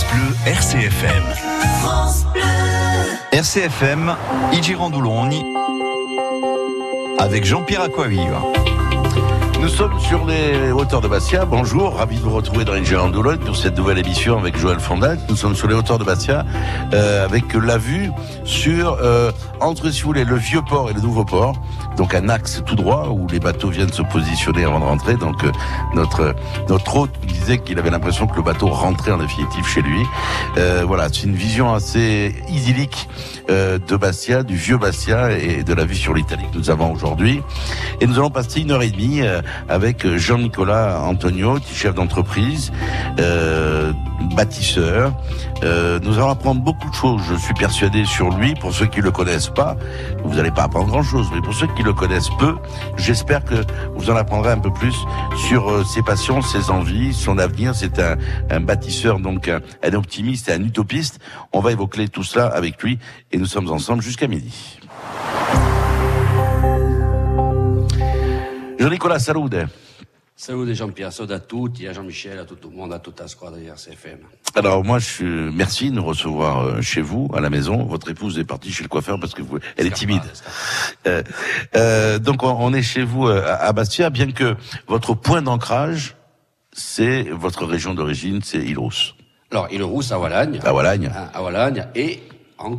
France Bleu RCFM. France Bleu. RCFM, avec Jean-Pierre Aquaviva. Nous sommes sur les hauteurs de Bastia. Bonjour, ravi de vous retrouver dans les Andoulogne pour cette nouvelle émission avec Joël Fondac. Nous sommes sur les hauteurs de Bastia euh, avec la vue sur euh, entre si vous voulez le vieux port et le nouveau port. Donc un axe tout droit où les bateaux viennent se positionner avant de rentrer. Donc euh, notre notre hôte disait qu'il avait l'impression que le bateau rentrait en définitive chez lui. Euh, voilà, c'est une vision assez idyllique euh, de Bastia, du vieux Bastia et de la vue sur l'Italie que nous avons aujourd'hui. Et nous allons passer une heure et demie avec Jean-Nicolas Antonio, chef d'entreprise, euh, bâtisseur. Euh, nous allons apprendre beaucoup de choses, je suis persuadé, sur lui. Pour ceux qui le connaissent pas, vous n'allez pas apprendre grand-chose, mais pour ceux qui le connaissent peu, j'espère que vous en apprendrez un peu plus sur euh, ses passions, ses envies, son avenir. C'est un, un, bâtisseur, donc un, un optimiste et un utopiste. On va évoquer tout cela avec lui et nous sommes ensemble jusqu'à midi. Jean-Nicolas, salude. Salut Jean-Pierre, salut à tutti, à Jean-Michel, à tout le monde, à toute la squadre RCFM. Alors moi, je merci de nous recevoir euh, chez vous, à la maison. Votre épouse est partie chez le coiffeur parce que vous, elle est timide. Euh, euh, donc on, est chez vous euh, à Bastia, bien que votre point d'ancrage, c'est votre région d'origine, c'est Île-Rousse. Alors Île-Rousse à Walagne. À Walagne. À, Walagne et en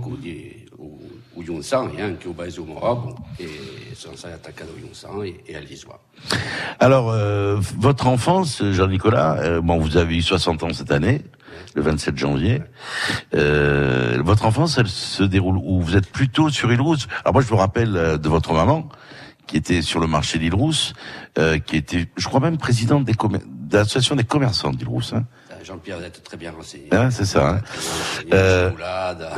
hein, Morab, et et, et à l'Isoire. Alors, euh, votre enfance, Jean-Nicolas, euh, bon, vous avez eu 60 ans cette année, le 27 janvier. Euh, votre enfance, elle se déroule où? Vous êtes plutôt sur Île-Rousse. Alors moi, je me rappelle euh, de votre maman, qui était sur le marché d'Île-Rousse, euh, qui était, je crois même, présidente des de l'association des commerçants d'Île-Rousse. Hein. Jean-Pierre, vous êtes très bien renseigné. Ah, c'est ça. Hein. Euh,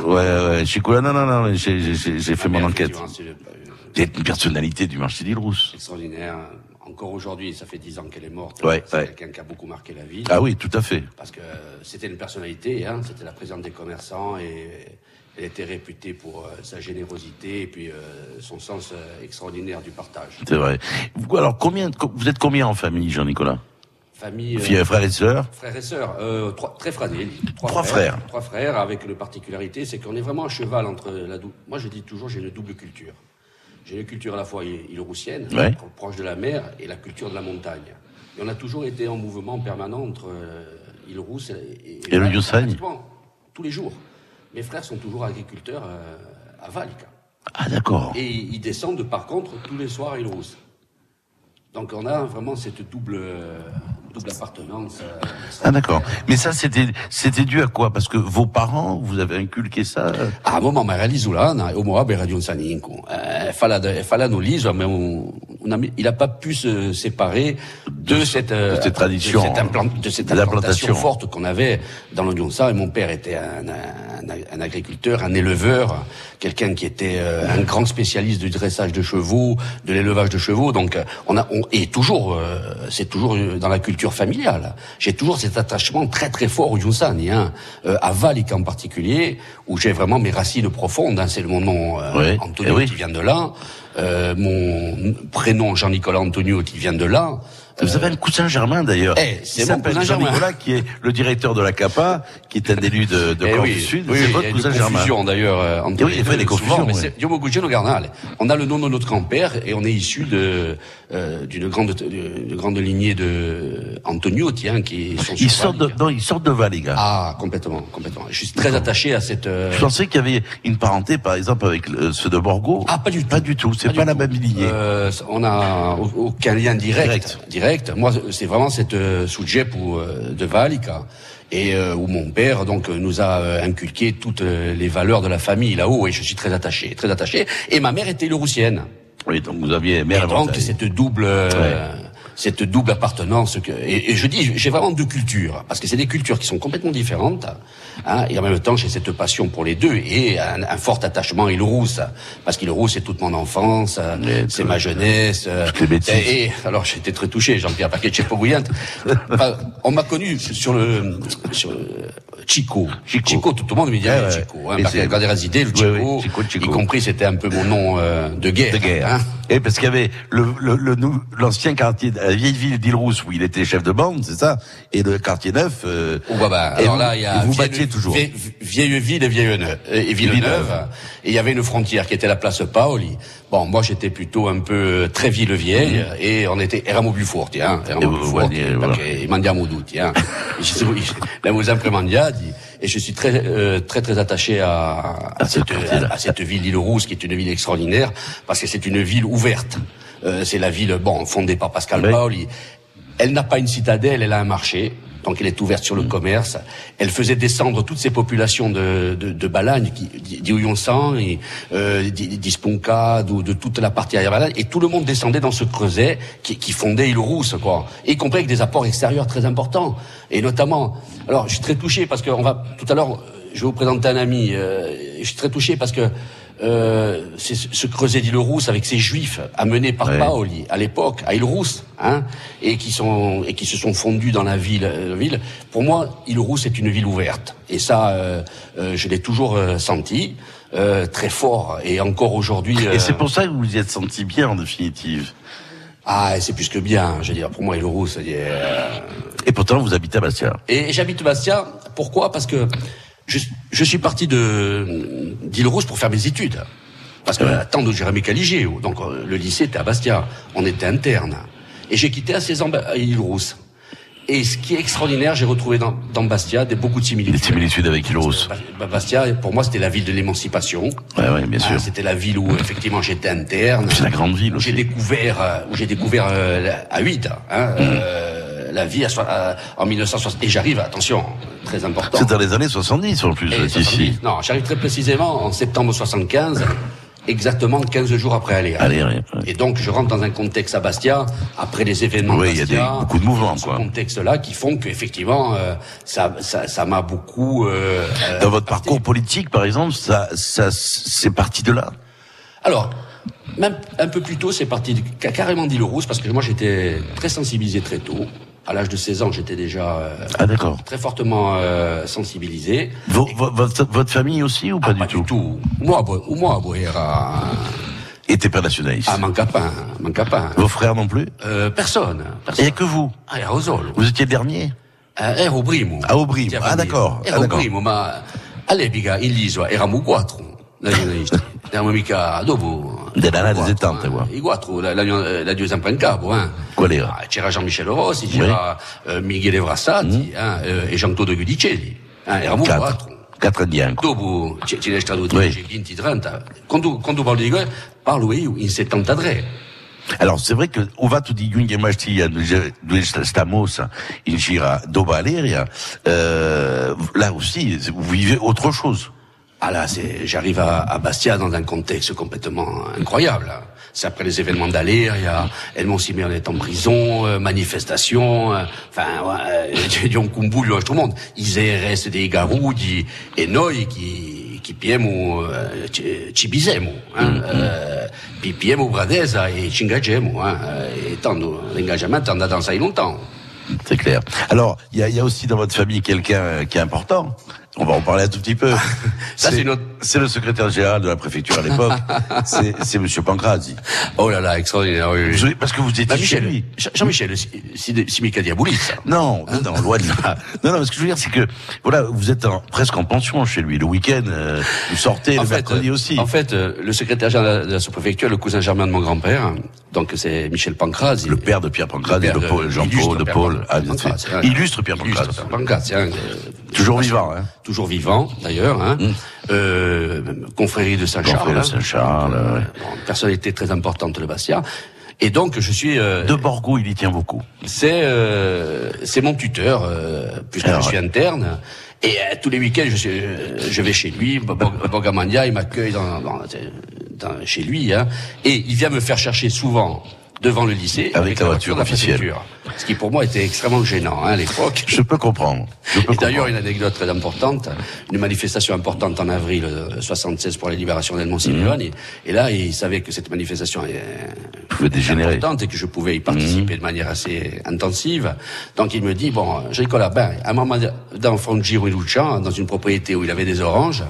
ouais, ouais, Chicoulade, non, non, non, j'ai fait mon enquête. Vous êtes une personnalité du marché d'Île-Rousse. Extraordinaire. Encore aujourd'hui, ça fait dix ans qu'elle est morte. Ouais, c'est quelqu'un qui a beaucoup marqué la vie. Ah oui, tout à fait. Parce que c'était une personnalité, hein, c'était la présidente des commerçants et elle était réputée pour euh, sa générosité et puis euh, son sens euh, extraordinaire du partage. C'est vrai. Alors combien, vous êtes combien en famille, Jean-Nicolas? Famille. Euh, frères et sœurs. Frères et sœurs, euh, trois, très fragiles. Trois, frères, Trois frères, avec une particularité, c'est qu'on est vraiment à cheval entre la double. Moi, je dis toujours, j'ai une double culture. J'ai une culture à la fois île-roussienne, proche de la mer, et la culture de la montagne. Et on a toujours été en mouvement permanent entre euh, île-rousse et, et, le Youssagne Tous les jours. Mes frères sont toujours agriculteurs euh, à Valika. Ah, d'accord. Et ils descendent, par contre, tous les soirs à île-rousse. Donc on a vraiment cette double double appartenance. Euh, ah d'accord. Mais ça c'était c'était dû à quoi? Parce que vos parents vous avez inculqué ça Ah moment ma realizulana au moa be radio saninko. Eh, fala de fala no liso mais on, a, il a pas pu se séparer de, de cette de cette tradition. de cette, implant, de cette implantation forte qu'on avait dans l'Oignon Et mon père était un, un, un, agriculteur, un éleveur, quelqu'un qui était euh, un grand spécialiste du dressage de chevaux, de l'élevage de chevaux. Donc euh, on a on, et toujours c'est toujours dans la culture familiale. J'ai toujours cet attachement très très fort au Yunsani, hein, euh, à Valik en particulier, où j'ai vraiment mes racines profondes. Hein, c'est mon nom euh, Antonio eh qui vient de là, euh, mon prénom Jean-Nicolas Antonio qui vient de là. Vous avez un cousin germain d'ailleurs. Eh, c'est mon cousin Jean-Nicolas qui est le directeur de la CAPA, qui est un élu de, de eh du Sud. Oui, c'est votre cousin germain. d'ailleurs. Euh, oui, il fait des confusions. On a le nom de notre grand-père et on est issu de euh, d'une grande d'une grande lignée de Antonio, tiens, qui sont ils sortent de non, ils sortent de Val, les gars. Ah, complètement, complètement. Je suis très attaché à cette. Euh... Je pensais qu'il y avait une parenté, par exemple, avec ceux de Borgo. Ah, pas du tout. Pas du tout. C'est pas, la même lignée. Euh, on a aucun lien direct. direct. direct moi, c'est vraiment cette euh, ou euh, de Valika et euh, où mon père donc nous a euh, inculqué toutes les valeurs de la famille là-haut. Et je suis très attaché, très attaché. Et ma mère était louroussienne. Oui, donc vous aviez mère et donc cette double cette double appartenance. Que, et, je dis, j'ai vraiment deux cultures, parce que c'est des cultures qui sont complètement différentes, hein, et en même temps j'ai cette passion pour les deux, et un, un fort attachement à Île-Rousse, parce qu'Île-Rousse c'est toute mon enfance, c'est ma jeunesse. Et, et, alors j'étais très touché, Jean-Pierre Paquet enfin, On m'a connu sur le... Sur, Chico. Chico. tout le monde me dit Chico. Hein, parce quand il le Chico, y compris c'était un peu mon nom euh, de guerre. De guerre. Hein Et parce qu'il y avait le, le, l'ancien quartier, la vieille ville d'Île-Rousse où il était chef de bande, c'est ça, et le quartier neuf. Euh, oh, bah, bah, alors là, il y a vous battiez toujours. Vieille, ville et vieille neuve, et Villeneuve. Et il y avait une frontière qui était la place Paoli. Bon, moi j'étais plutôt un peu euh, très ville vieille mmh. et on était Eramo Bufour, tiens, Eramo Bufour, il mandiamo tutti, hein. La vous dit et je suis très euh, très très attaché à, à, cette, à, cette ville d'Île-Rousse qui est une ville extraordinaire parce que c'est une ville ouverte. Euh, c'est la ville bon fondée par Pascal Paoli. Elle n'a pas une citadelle, elle a un marché donc elle est ouverte sur le mm. commerce. Elle faisait descendre toutes ces populations de, de, de Balagne, d'Ouyonsan, et euh, d'Ispunka, de, de toute la partie arrière Balagne, et tout le monde descendait dans ce creuset qui, qui fondait Île-Rousse, quoi. Y compris avec des apports extérieurs très importants. Et notamment, alors je suis très touché parce qu'on va, tout à l'heure, je vais vous présenter un ami, euh, je suis très touché parce que euh, c'est ce creuset d'Île-Rousse avec ces juifs amenés par Paoli à l'époque à Île-Rousse, hein, et qui sont et qui se sont fondus dans la ville. Euh, ville. Pour moi, Île-Rousse est une ville ouverte, et ça, euh, euh je l'ai toujours euh, senti très fort, et encore aujourd'hui. Et c'est pour ça que vous vous y êtes senti bien en définitive. Ah, c'est plus que bien. Je veux dire, pour moi, Île-Rousse. Et pourtant, vous habitez à Bastia. Et j'habite Bastia. Pourquoi? Parce que je, je suis parti de d'Île-Rousse pour faire mes études. Parce que tant de Jérémy Caligé, donc euh, le lycée était à Bastia, on était interne. Et j'ai quitté à 16 ans à Île-Rousse. Et ce qui est extraordinaire, j'ai retrouvé dans, dans, Bastia des, beaucoup de similitudes. Des similitudes avec Île-Rousse. Bastia, pour moi, c'était la ville de l'émancipation. Ouais, ouais, bien sûr. Ah, c'était la ville où, effectivement, j'étais interne. C'est la grande ville aussi. J'ai découvert, euh, où j'ai découvert euh, à 8, hein, mmh. euh, la vie à, en 1960. Et j'arrive, attention, très important. C'est dans les années 70 en plus, ici. Non, j'arrive très précisément en septembre 75 exactement 15 jours après aller. Et donc je rentre dans un contexte à Bastia après les événements. Oui, il y a des, beaucoup de mouvements. Ce contexte-là qui font qu'effectivement euh, ça, ça, ça m'a beaucoup. Euh, dans votre parcours politique, par exemple, ça, ça c'est parti de là. Alors. Même un peu plus tôt, c'est parti de, carrément d'Île-Rousse, parce que moi j'étais très sensibilisé très tôt à l'âge de 16 ans, j'étais déjà euh, ah, très fortement euh, sensibilisé. votre, votre, famille aussi ou pas, ah, du, pas tout du tout? Moi, ou moi, era... Et t'es pas nationaliste? Ah, mon capin, mon capin. Vos frères non plus? Euh, Personne. personne. Et que vous? Ah, Aerosol. Vous étiez le dernier? Euh, Ero primo. Ah, au primo. Ah, d'accord. Ero ah, primo, ma all'epoca in l'isola eravamo quattro nationalisti. Eravamo mica dopo Della anni 70, qua. I quattro, l'abbiamo sempre in capo, eh. Qual era? Ah, c'era Jean-Michel Rossi, c'era oui. uh, Michele Vrassati, mm. eh, e Jean-Claude Guidicelli. Eh, eravamo quattro. quattro. Quattro anni Dopo ce n'è stato oui. 20, 30. Quando, quando parlo di parlo io in 73. Alors c'est vrai que di Giunge Mastia, Stamos, in Gira Aleria, euh, là aussi, vous vivez autre chose. Ah là, c'est, j'arrive à, à, Bastia dans un contexte complètement incroyable. C'est après les événements d'Alir, il y a Edmond Simeon est en prison, euh, manifestation, euh, enfin, ouais, Dion Kumbulo, tout le monde. Iseres des Garudi et noi qui qui piemo euh, cibisemo, hein, mm -hmm. euh, puis piemo Bradesa et cingagemo, hein, et tant l'engagement en a dans ça longtemps. C'est clair. Alors, il y a, y a aussi dans votre famille quelqu'un qui est important. On va en parler un tout petit peu. c'est notre... le secrétaire général de la préfecture à l'époque. c'est Monsieur Pancrazzi. Oh là là, extraordinaire. Oui, Parce que vous étiez bah, Michel, chez lui. Jean-Michel Simica Diaboulis. Non, hein non, loin de là. Non, non, ce que je veux dire, c'est que voilà, vous êtes en, presque en pension chez lui. Le week-end, euh, vous sortez, en le fait, mercredi aussi. En fait, euh, le secrétaire général de la sous-préfecture, le cousin germain de mon grand-père, donc c'est Michel Pancrazzi. Le père de Pierre Pancrazzi, de, Paul, Jean-Paul, de Paul. Ah, bien Illustre Pierre Pancrazzi. Toujours vivant, hein toujours vivant d'ailleurs, hein, mmh. euh, confrérie de Saint-Charles. de Saint-Charles. Euh, personnalité très importante de Bastia. Et donc je suis euh, de Borgo, il y tient beaucoup. C'est euh, c'est mon tuteur euh, puisque Alors, je suis interne. Et tous les week-ends, je, suis, je vais chez lui. Bogamandia, il m'accueille dans, dans, dans, chez lui, hein, et il vient me faire chercher souvent devant le lycée avec, la voiture, officielle. Ce qui pour moi était extrêmement gênant hein, à l'époque. Je peux comprendre. Je peux et d'ailleurs une anecdote très importante, une manifestation importante en avril 76 pour la libération d'Edmond Simeone. Mmh. Et, là, il savait que cette manifestation pouvait dégénérer importante et que je pouvais y participer mmh. de manière assez intensive. Donc il me dit bon, Nicolas, ben à un moment dans Giro Lucha, dans une propriété où il avait des oranges.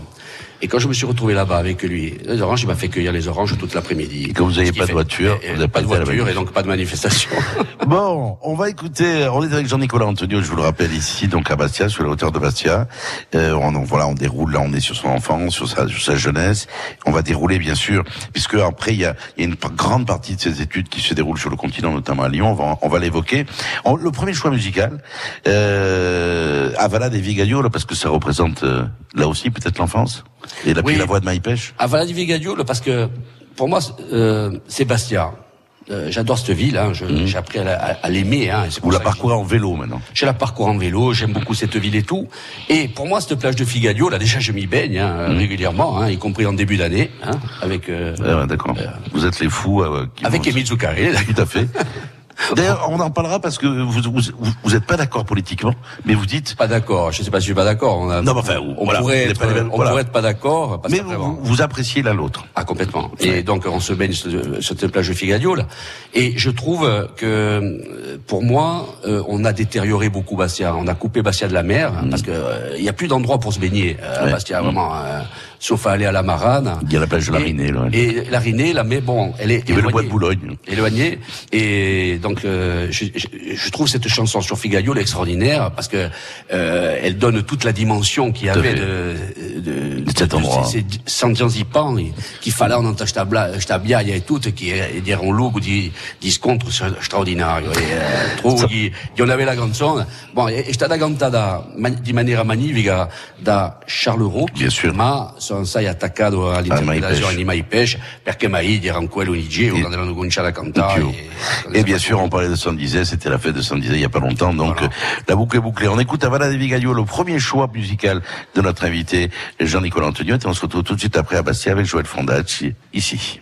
Et quand je me suis retrouvé là-bas avec lui, les oranges, il m'a fait cueillir les oranges toute l'après-midi. Et quand vous n'avez pas de voiture, vous n'avez pas de voiture et donc pas de manifestation. bon, on va écouter, on est avec Jean-Nicolas Antonio, je vous le rappelle ici, donc à Bastia, sur la hauteur de Bastia. Euh, on, voilà, on déroule, là on est sur son enfance, sur sa, sur sa jeunesse. On va dérouler bien sûr, puisque après il y a, y a, une grande partie de ces études qui se déroulent sur le continent, notamment à Lyon, on va, on va l'évoquer. Le premier choix musical, euh, Avala des Vigadio, parce que ça représente euh, là aussi peut-être l'enfance et la, la voix de Maïpêche. Avala des Vigadio, parce que pour moi, euh, c'est Bastia. Euh, j'adore cette ville, hein, mhm. j'ai appris à, l'aimer. Hein, Vous la parcourez en vélo maintenant Je la parcours en vélo, j'aime beaucoup cette ville et tout. Et pour moi, cette plage de Figadio, là déjà je m'y baigne hein, mhm. régulièrement, hein, y compris en début d'année, hein, avec... Euh, ouais, D'accord. Euh, vous êtes les fous. Euh, avec Émile Zoukaré. Tout à fait. D'ailleurs, on en parlera parce que vous vous, vous êtes pas d'accord politiquement, mais vous dites pas d'accord. Je sais pas si je suis pas d'accord. On a, non, mais enfin, on pourrait être, on pourrait être pas d'accord. Mais vous, vous, appréciez l'un l'autre. Ah complètement. Et donc on se baigne sur cette plage de Figadio là. Et je trouve que pour moi, euh, on a détérioré beaucoup Bastia. On a coupé Bastia de la mer mm. parce que il euh, y a plus d'endroits pour se baigner à Bastia mm. vraiment. Euh, sauf à aller à la Marane. Il y a la plage de la Rinée, là. Et la Rinée, là, mais bon, elle est Il y le bois de Boulogne. Éloignée. Et donc, euh, je, je, je, trouve cette chanson sur Figadio extraordinaire parce que euh, elle donne toute la dimension qu'il y avait de, de, de, cet endroit. C'est Santianzipan, qui fallait en stabiaia et tout, qui dire un look di, di scontro straordinario. E, eh, trovo che non aveva la canzone. Bon, è stata cantata di maniera magnifica da Charles Roux, Bien sûr. ma sono sai attaccato all'interpretazione di Mai Pesce perché Mai era un quello in giro quando hanno cominciato a cantare. Et, et bien sûr, on parlait de saint c'était la fête de saint il y a pas longtemps, donc voilà. la boucle est bouclée. On écoute Avala de Vigaglio, le premier choix musical de notre invité Jean-Nicolas Antonio, et on se retrouve tout de suite après à Bastia avec Joël Fondacci, ici.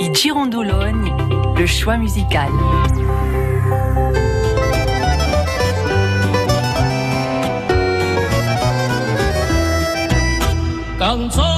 I Girondologne, le choix musical. Canzone che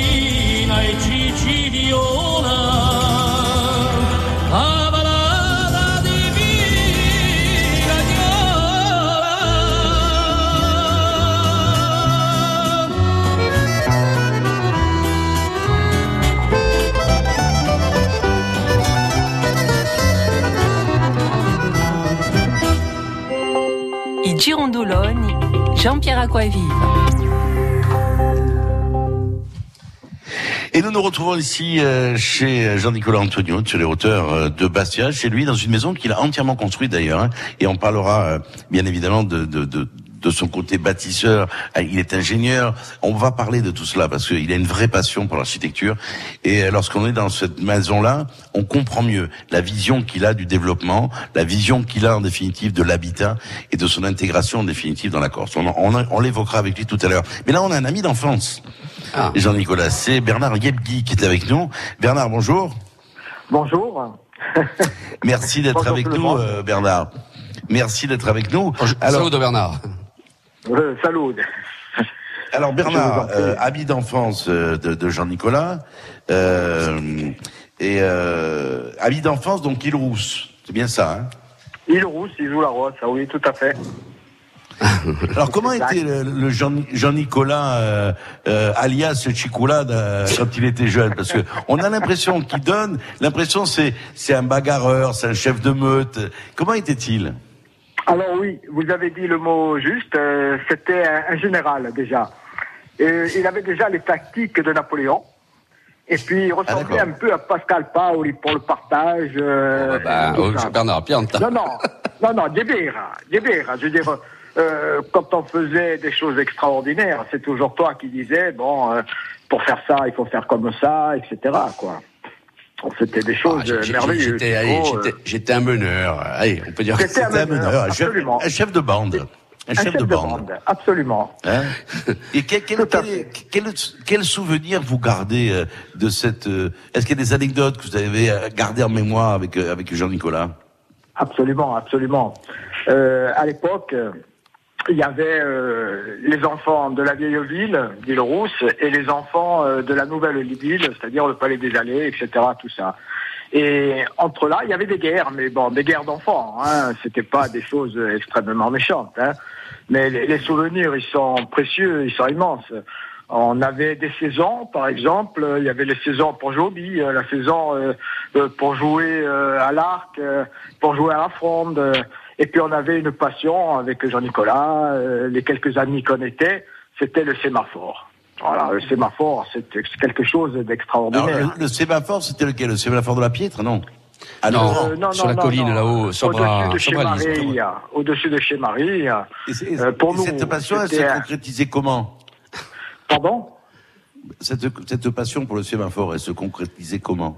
Jean-Pierre Aquavive. Et nous nous retrouvons ici euh, chez Jean-Nicolas Antonio, sur les hauteurs euh, de Bastia, chez lui, dans une maison qu'il a entièrement construite d'ailleurs. Hein. et on parlera euh, bien évidemment de, de son côté bâtisseur, il est ingénieur. On va parler de tout cela parce qu'il a une vraie passion pour l'architecture. Et lorsqu'on est dans cette maison-là, on comprend mieux la vision qu'il a du développement, la vision qu'il a en définitive de l'habitat et de son intégration en définitive dans la Corse. On, on, on l'évoquera avec lui tout à l'heure. Mais là, on a un ami d'enfance. Ah. Jean-Nicolas, c'est Bernard Yebgui qui est avec nous. Bernard, bonjour. Bonjour. Merci d'être avec nous, euh, Bernard. Merci d'être avec nous. Alors, salut Bernard. Euh, salut. Alors Bernard, euh, ami d'enfance euh, de, Jean-Nicolas, euh, et euh, ami d'enfance donc il rousse, c'est bien ça. Hein? Il rousse, il joue la rose, oui, tout à fait. Alors comment était le, Jean-Nicolas euh, euh, alias Chicoulade euh, quand il était jeune? Parce que on a l'impression qu'il donne, l'impression c'est c'est un bagarreur, c'est un chef de meute. Comment était-il? Alors oui, vous avez dit le mot juste. C'était un, général déjà. Et il avait déjà les tactiques de Napoléon. Et puis il ressemblait ah, un peu à Pascal Paoli pour le partage. Euh, bah, oh, Bernard Pianta. Non, non, non, non, Debera, Debera. Je veux dire, euh, quand on faisait des choses extraordinaires, c'est toujours toi qui disais, bon, euh, pour faire ça, il faut faire comme ça, etc. Quoi. C'était des choses ah, merveilleuses. Euh, j'étais un meneur. Allez, on peut dire. C'était un, meneur, un, chef, de bande. Un, chef, de, bande. Absolument. Hein Et quel, quel, quel, quel, souvenir vous gardez de cette... Est-ce qu'il y a des anecdotes que vous avez gardées en mémoire avec, avec Jean-Nicolas? Absolument, absolument. Euh, à l'époque, il y avait euh, les enfants de la vieille ville, d'Île Rousse, et les enfants euh, de la nouvelle ville, c'est-à-dire le Palais des Allées, etc., tout ça. Et entre là, il y avait des guerres, mais bon, des guerres d'enfants. Hein, C'était pas des choses extrêmement méchantes. Hein. Mais les, souvenirs, ils sont précieux, ils sont immenses. On avait des saisons, par exemple, il y avait les saisons pour jouer au la saison euh, pour jouer à l'arc, pour jouer à la fronde. Et puis on avait une passion avec Jean-Nicolas, euh, les quelques amis qu'on était, c'était le sémaphore. Voilà, le sémaphore, c'était quelque chose d'extraordinaire. Le, sémaphore, c'était lequel? Le sémaphore de la Piètre, non? Ah non, euh, non, sur la colline là-haut, sur Au-dessus de chez Marie, au-dessus de chez Marie. Euh, pour nous, cette passion, elle s'est concrétisée comment? Pardon? Cette, cette passion pour le sémaphore, elle se concrétisait comment?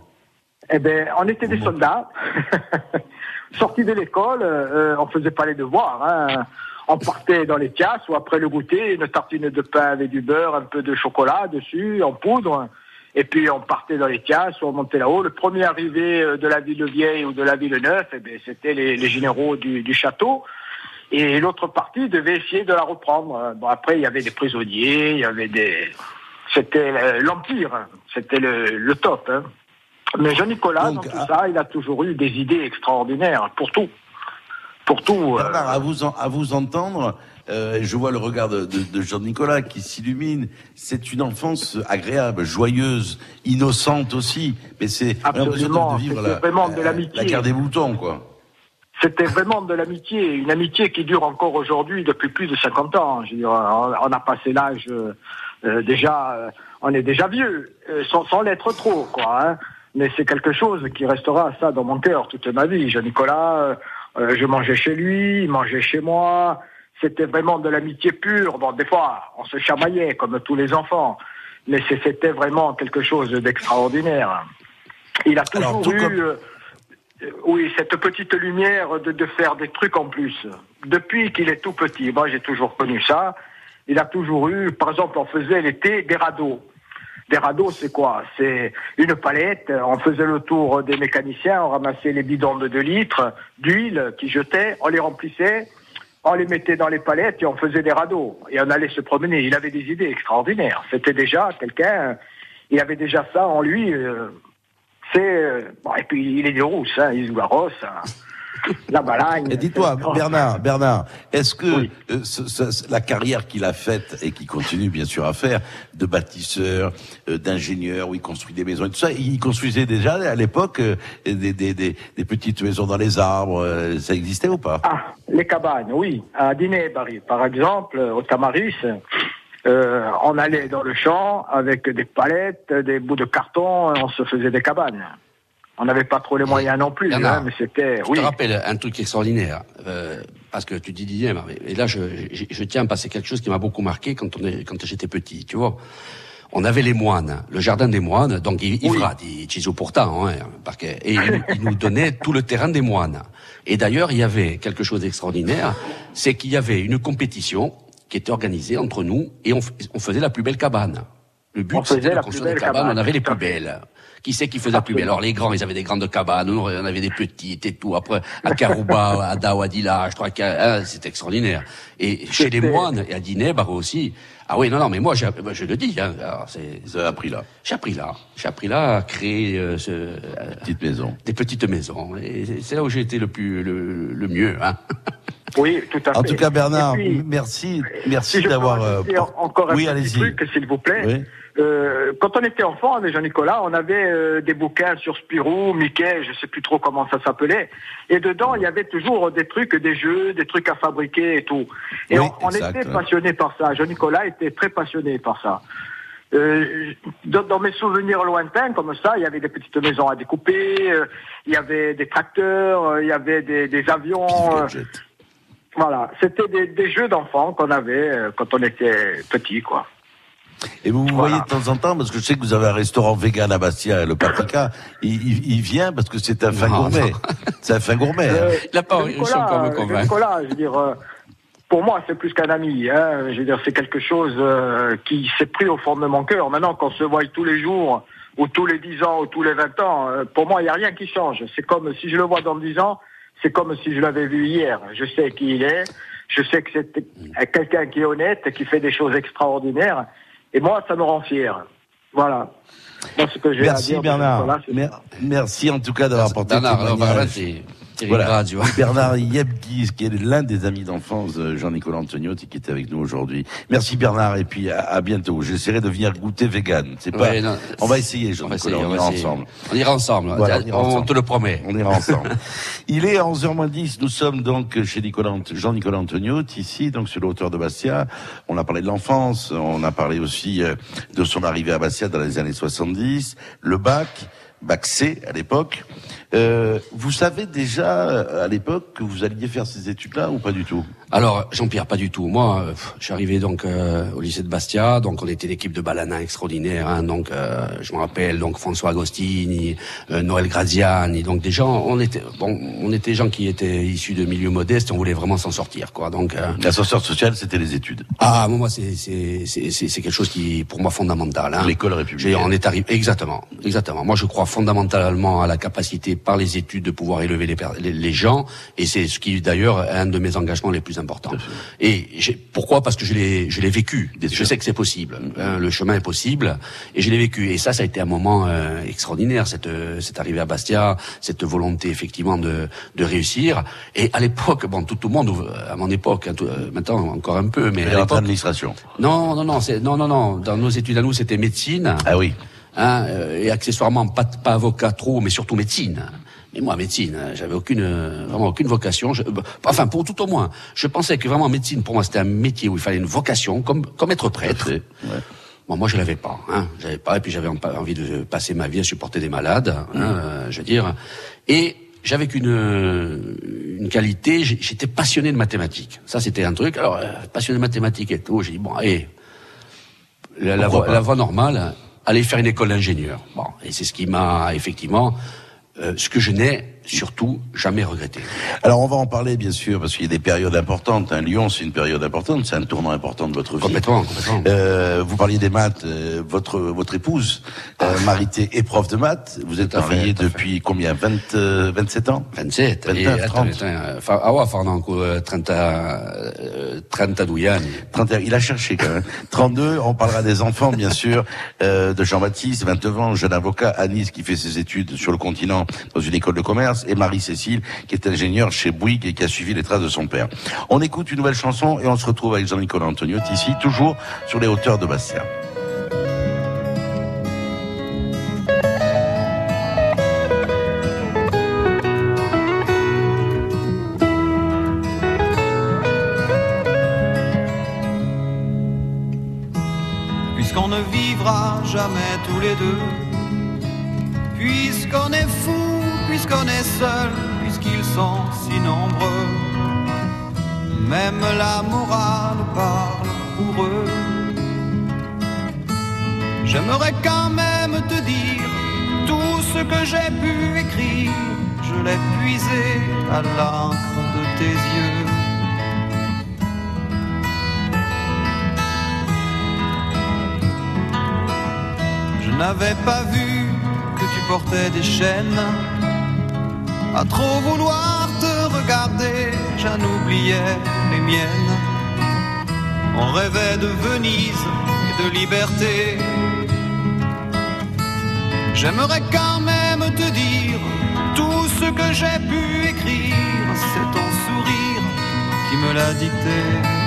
Eh ben, on était des soldats. sorti de l'école, euh, on faisait pas les devoirs. Hein. On partait dans les pièces ou après le goûter, une tartine de pain avec du beurre, un peu de chocolat dessus, en poudre. Et puis on partait dans les pièces, on montait là-haut. Le premier arrivé euh, de la ville vieille ou de la ville neuve, eh ben, c'était les, les, généraux du, du château. Et l'autre partie devait essayer de la reprendre. Bon, après, il y avait des prisonniers, il y avait des... C'était l'Empire, c'était le, le top. Hein. Mais Jean-Nicolas, dans tout ah. ça, il a toujours eu des idées extraordinaires pour tout. Pour tout. Euh... à vous, à vous entendre, euh, je vois le regard de, de, Jean-Nicolas qui s'illumine. C'est une enfance agréable, joyeuse, innocente aussi. Mais c'est absolument de vivre la, vraiment de l'amitié. La guerre des boutons, quoi. C'était vraiment de l'amitié, une amitié qui dure encore aujourd'hui depuis plus de 50 ans. Je veux dire, on a passé l'âge euh, euh déjà, euh, on est déjà vieux, euh, sans, sans l'être trop, quoi. Hein mais c'est quelque chose qui restera ça dans mon cœur toute ma vie. Jean-Nicolas, euh, je mangeais chez lui, il mangeait chez moi. C'était vraiment de l'amitié pure. Bon, des fois, on se chamaillait comme tous les enfants, mais c'était vraiment quelque chose d'extraordinaire. Il a toujours eu, euh, oui, cette petite lumière de, de faire des trucs en plus. Depuis qu'il est tout petit, moi j'ai toujours connu ça. Il a toujours eu, par exemple, on faisait l'été des radeaux. Des radeaux, c'est quoi C'est une palette. On faisait le tour des mécaniciens, on ramassait les bidons de 2 litres d'huile qui jetaient, on les remplissait, on les mettait dans les palettes et on faisait des radeaux. Et on allait se promener. Il avait des idées extraordinaires. C'était déjà quelqu'un, il avait déjà ça en lui. Euh, c'est euh, et puis il est de rousse, hein, il. Hein la Balagne. Et dis-toi, Bernard, Bernard, est-ce que euh, la carrière qu'il a faite et qu'il continue bien sûr à faire, de bâtisseur, euh, d'ingénieur, où il construit des maisons et tout ça, il construisait déjà à l'époque euh, des, des, des, des, petites maisons dans les arbres, ça existait ou pas? Ah, les cabanes, oui. À Diné, par exemple, au Tamaris, on allait dans le champ avec des palettes, des bouts de carton, on se faisait des cabanes. On n'avait pas trop les moyens non plus, hein, mais c'était. Je te rappelle un truc extraordinaire, euh, parce que tu dis Didier, et là je, je, tiens à passer quelque chose qui m'a beaucoup marqué quand on est, quand j'étais petit, tu vois. On avait les moines, le jardin des moines, donc Ivra, dit Chizo pourtant, hein, et il, nous donnait tout le terrain des moines. Et d'ailleurs, il y avait quelque chose d'extraordinaire, c'est qu'il y avait une compétition qui était organisée entre nous et on, on faisait la plus belle cabane. Le but, c'était de construire des cabanes, on avait les plus belles. Qui c'est qui faisait plus belle? Alors les grands, ils avaient des grandes cabanes, nous on avait des petites et tout. Après à Karouba, à Dawadila, je crois que hein, c'était extraordinaire. Et chez les moines et à Diné, bah aussi. Ah oui, non, non, mais moi, je le dis, hein, c'est. appris là. J'ai appris là. J'ai appris là à créer euh, ce, euh, petites maisons. Des petites maisons. Et c'est là où j'ai été le plus, le, le mieux, hein. Oui, tout à fait. En tout cas, Bernard, merci, merci d'avoir. Euh, encore un petit truc, s'il vous plaît. Oui. Euh, quand on était enfant avec Jean-Nicolas, on avait euh, des bouquins sur Spirou, Mickey, je sais plus trop comment ça s'appelait, et dedans il y avait toujours des trucs, des jeux, des trucs à fabriquer et tout. Et on, était passionné par ça. Jean-Nicolas était très passionné par ça. Euh, dans, mes souvenirs lointains, comme ça, il y avait des petites maisons à découper, euh, il y avait des tracteurs, il y avait des, des avions. voilà, c'était des, des jeux d'enfants qu'on avait quand on était petit, quoi. Et vous vous voyez de temps en temps, parce que je sais que vous avez un restaurant vegan à Bastia, le Paprika, il, il, vient parce que c'est un fin gourmet. C'est un fin gourmet. Hein. Euh, il n'a pas réussi encore me convaincre. Nicolas, je veux dire, euh, pour moi, c'est plus qu'un ami. Hein. Je veux dire, c'est quelque chose euh, qui s'est pris au fond de mon cœur. Maintenant, qu'on se voit tous les jours, ou tous les 10 ans, ou tous les 20 ans, pour moi, il n'y a rien qui change. C'est comme si je le vois dans 10 ans, c'est comme si je l'avais vu hier. Je sais qui il est. Je sais que c'est quelqu'un qui est honnête, qui fait des choses extraordinaires. Et moi, ça me rend fier. Voilà. ce que Merci Bernard. Merci en tout cas d'avoir apporté Bernard, voilà. Bernard Yebguiz, qui est l'un des amis d'enfance de Jean-Nicolas Antoniotti, qui est avec nous aujourd'hui. Merci Bernard, et puis à, bientôt. J'essaierai de venir goûter vegan. C'est pas. on va essayer, Jean-Nicolas. On, ira ensemble. On ira ensemble. on, te le promet. On ira ensemble. Il est 11h10. Nous sommes donc chez Jean-Nicolas Antoniotti, ici, donc sur le hauteur de Bastia. On a parlé de l'enfance. On a parlé aussi euh, de son arrivée à Bastia dans les années 70, le bac bac C à l'époque. Euh, vous savez déjà euh, à l'époque que vous alliez faire ces études-là ou pas du tout? Alors Jean-Pierre, pas du tout. Moi, euh, je suis arrivé donc euh, au lycée de Bastia, donc on était l'équipe de Balana extraordinaire. Hein, donc je me rappelle donc François Agostini, Noël Graziani, donc des gens. On était bon, on était gens qui étaient issus de milieux modestes. On voulait vraiment s'en sortir, quoi. Donc l'ascenseur social, c'était les études. Ah, moi, c'est c'est c'est c'est quelque chose qui pour moi fondamental. Hein. L'école républicaine. On est arrivé exactement, exactement. Moi, je crois fondamentalement à la capacité par les études de pouvoir élever les, les, gens, et c'est ce qui d'ailleurs est un de mes engagements les plus importants. Et pourquoi? Parce que je l'ai je l'ai vécu. Je sais que c'est possible. Hein, le chemin est possible, et je l'ai vécu. Et ça, ça a été un moment euh, extraordinaire cette cette arrivée à Bastia, cette volonté effectivement de de réussir. Et à l'époque, bon, tout, le monde, à mon époque, hein, euh, maintenant encore un peu, mais à l'époque, administration. Non, non, non, non, non, non. Dans nos études à nous, c'était médecine. Ah oui. Hein, euh, et accessoirement pas, pas avocat trop, mais surtout médecine. Mais moi, médecine, hein, j'avais aucune, euh, vraiment aucune vocation. Je, bah, enfin, pour tout au moins, je pensais que vraiment médecine, pour moi, c'était un métier où il fallait une vocation, comme, comme être prêtre. Ouais. Bon, moi, je l'avais pas. Hein, j'avais pas, et puis j'avais envie de passer ma vie à supporter des malades, hein, mmh. euh, je veux dire. Et j'avais qu'une une qualité, j'étais passionné de mathématiques. Ça, c'était un truc. Alors, passionné de mathématiques et tout, j'ai dit bon, allez, la, la, voie, la voie normale, aller faire une école d'ingénieur. Bon, et c'est ce qui m'a effectivement, euh, ce que je n'ai surtout jamais regretté. Alors on va en parler bien sûr parce qu'il y a des périodes importantes. Un Lyon, c'est une période importante, c'est un tournant important de votre vie. Complètement, complètement. Euh, vous parliez des maths. Euh, votre votre épouse, euh, ah. Marité, est prof de maths. Vous êtes marié depuis combien 20, 27 ans? 27. 29, 30. Ah ouais, farnanco, 30 30 douillani. 30 Il a cherché quand même. 32. On parlera des enfants bien sûr euh, de Jean-Baptiste, 29 ans, jeune avocat à Nice qui fait ses études sur le continent dans une école de commerce et Marie-Cécile, qui est ingénieure chez Bouygues et qui a suivi les traces de son père. On écoute une nouvelle chanson et on se retrouve avec Jean-Nicolas Antonio ici, toujours sur les hauteurs de Bastia. jamais tous les deux. Puisqu'on est fou, puisqu'on est seul, puisqu'ils sont si nombreux. Même la morale parle pour eux. J'aimerais quand même te dire tout ce que j'ai pu écrire. Je l'ai puisé à l'encre de tes yeux. Je n'avais pas vu que tu portais des chaînes. À trop vouloir te regarder, j'en oubliais les miennes. On rêvait de Venise et de liberté. J'aimerais quand même te dire tout ce que j'ai pu écrire, c'est ton sourire qui me l'a dicté.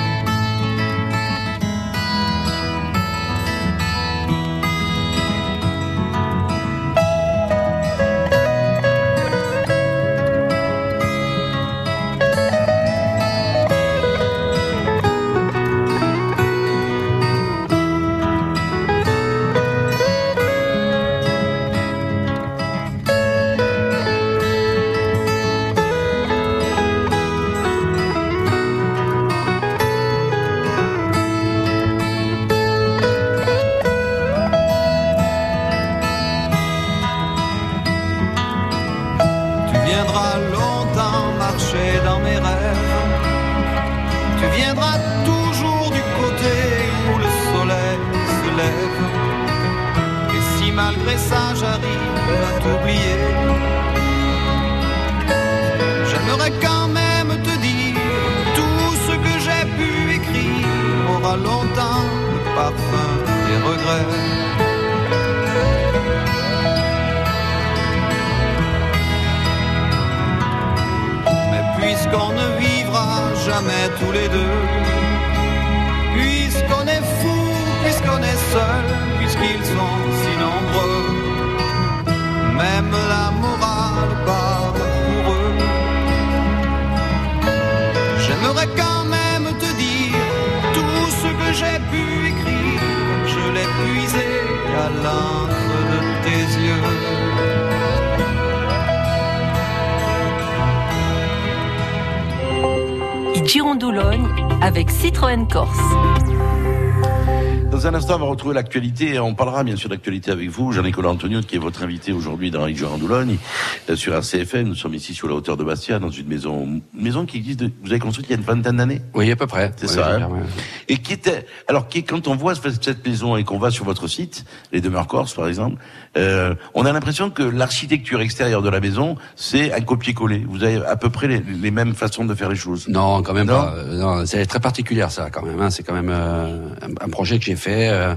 Retrouver l'actualité. On parlera bien sûr d'actualité avec vous, Jean-Nicolas Antonio, qui est votre invité aujourd'hui dans Région Andoulogne, euh, sur RCFM. Nous sommes ici sur la hauteur de Bastia, dans une maison, une maison qui existe. vous avez construite il y a une vingtaine d'années? Oui, à peu près. C'est ça. Hein. et qui était, alors qui, quand on voit cette maison et qu'on va sur votre site, les demeures Corse par exemple, euh, on a l'impression que l'architecture extérieure de la maison, c'est un copier-coller. Vous avez à peu près les, mêmes façons de faire les choses. Non, quand même pas. Euh, non, c'est très particulier ça, quand même. Hein. C'est quand même euh, un, projet que j'ai fait euh,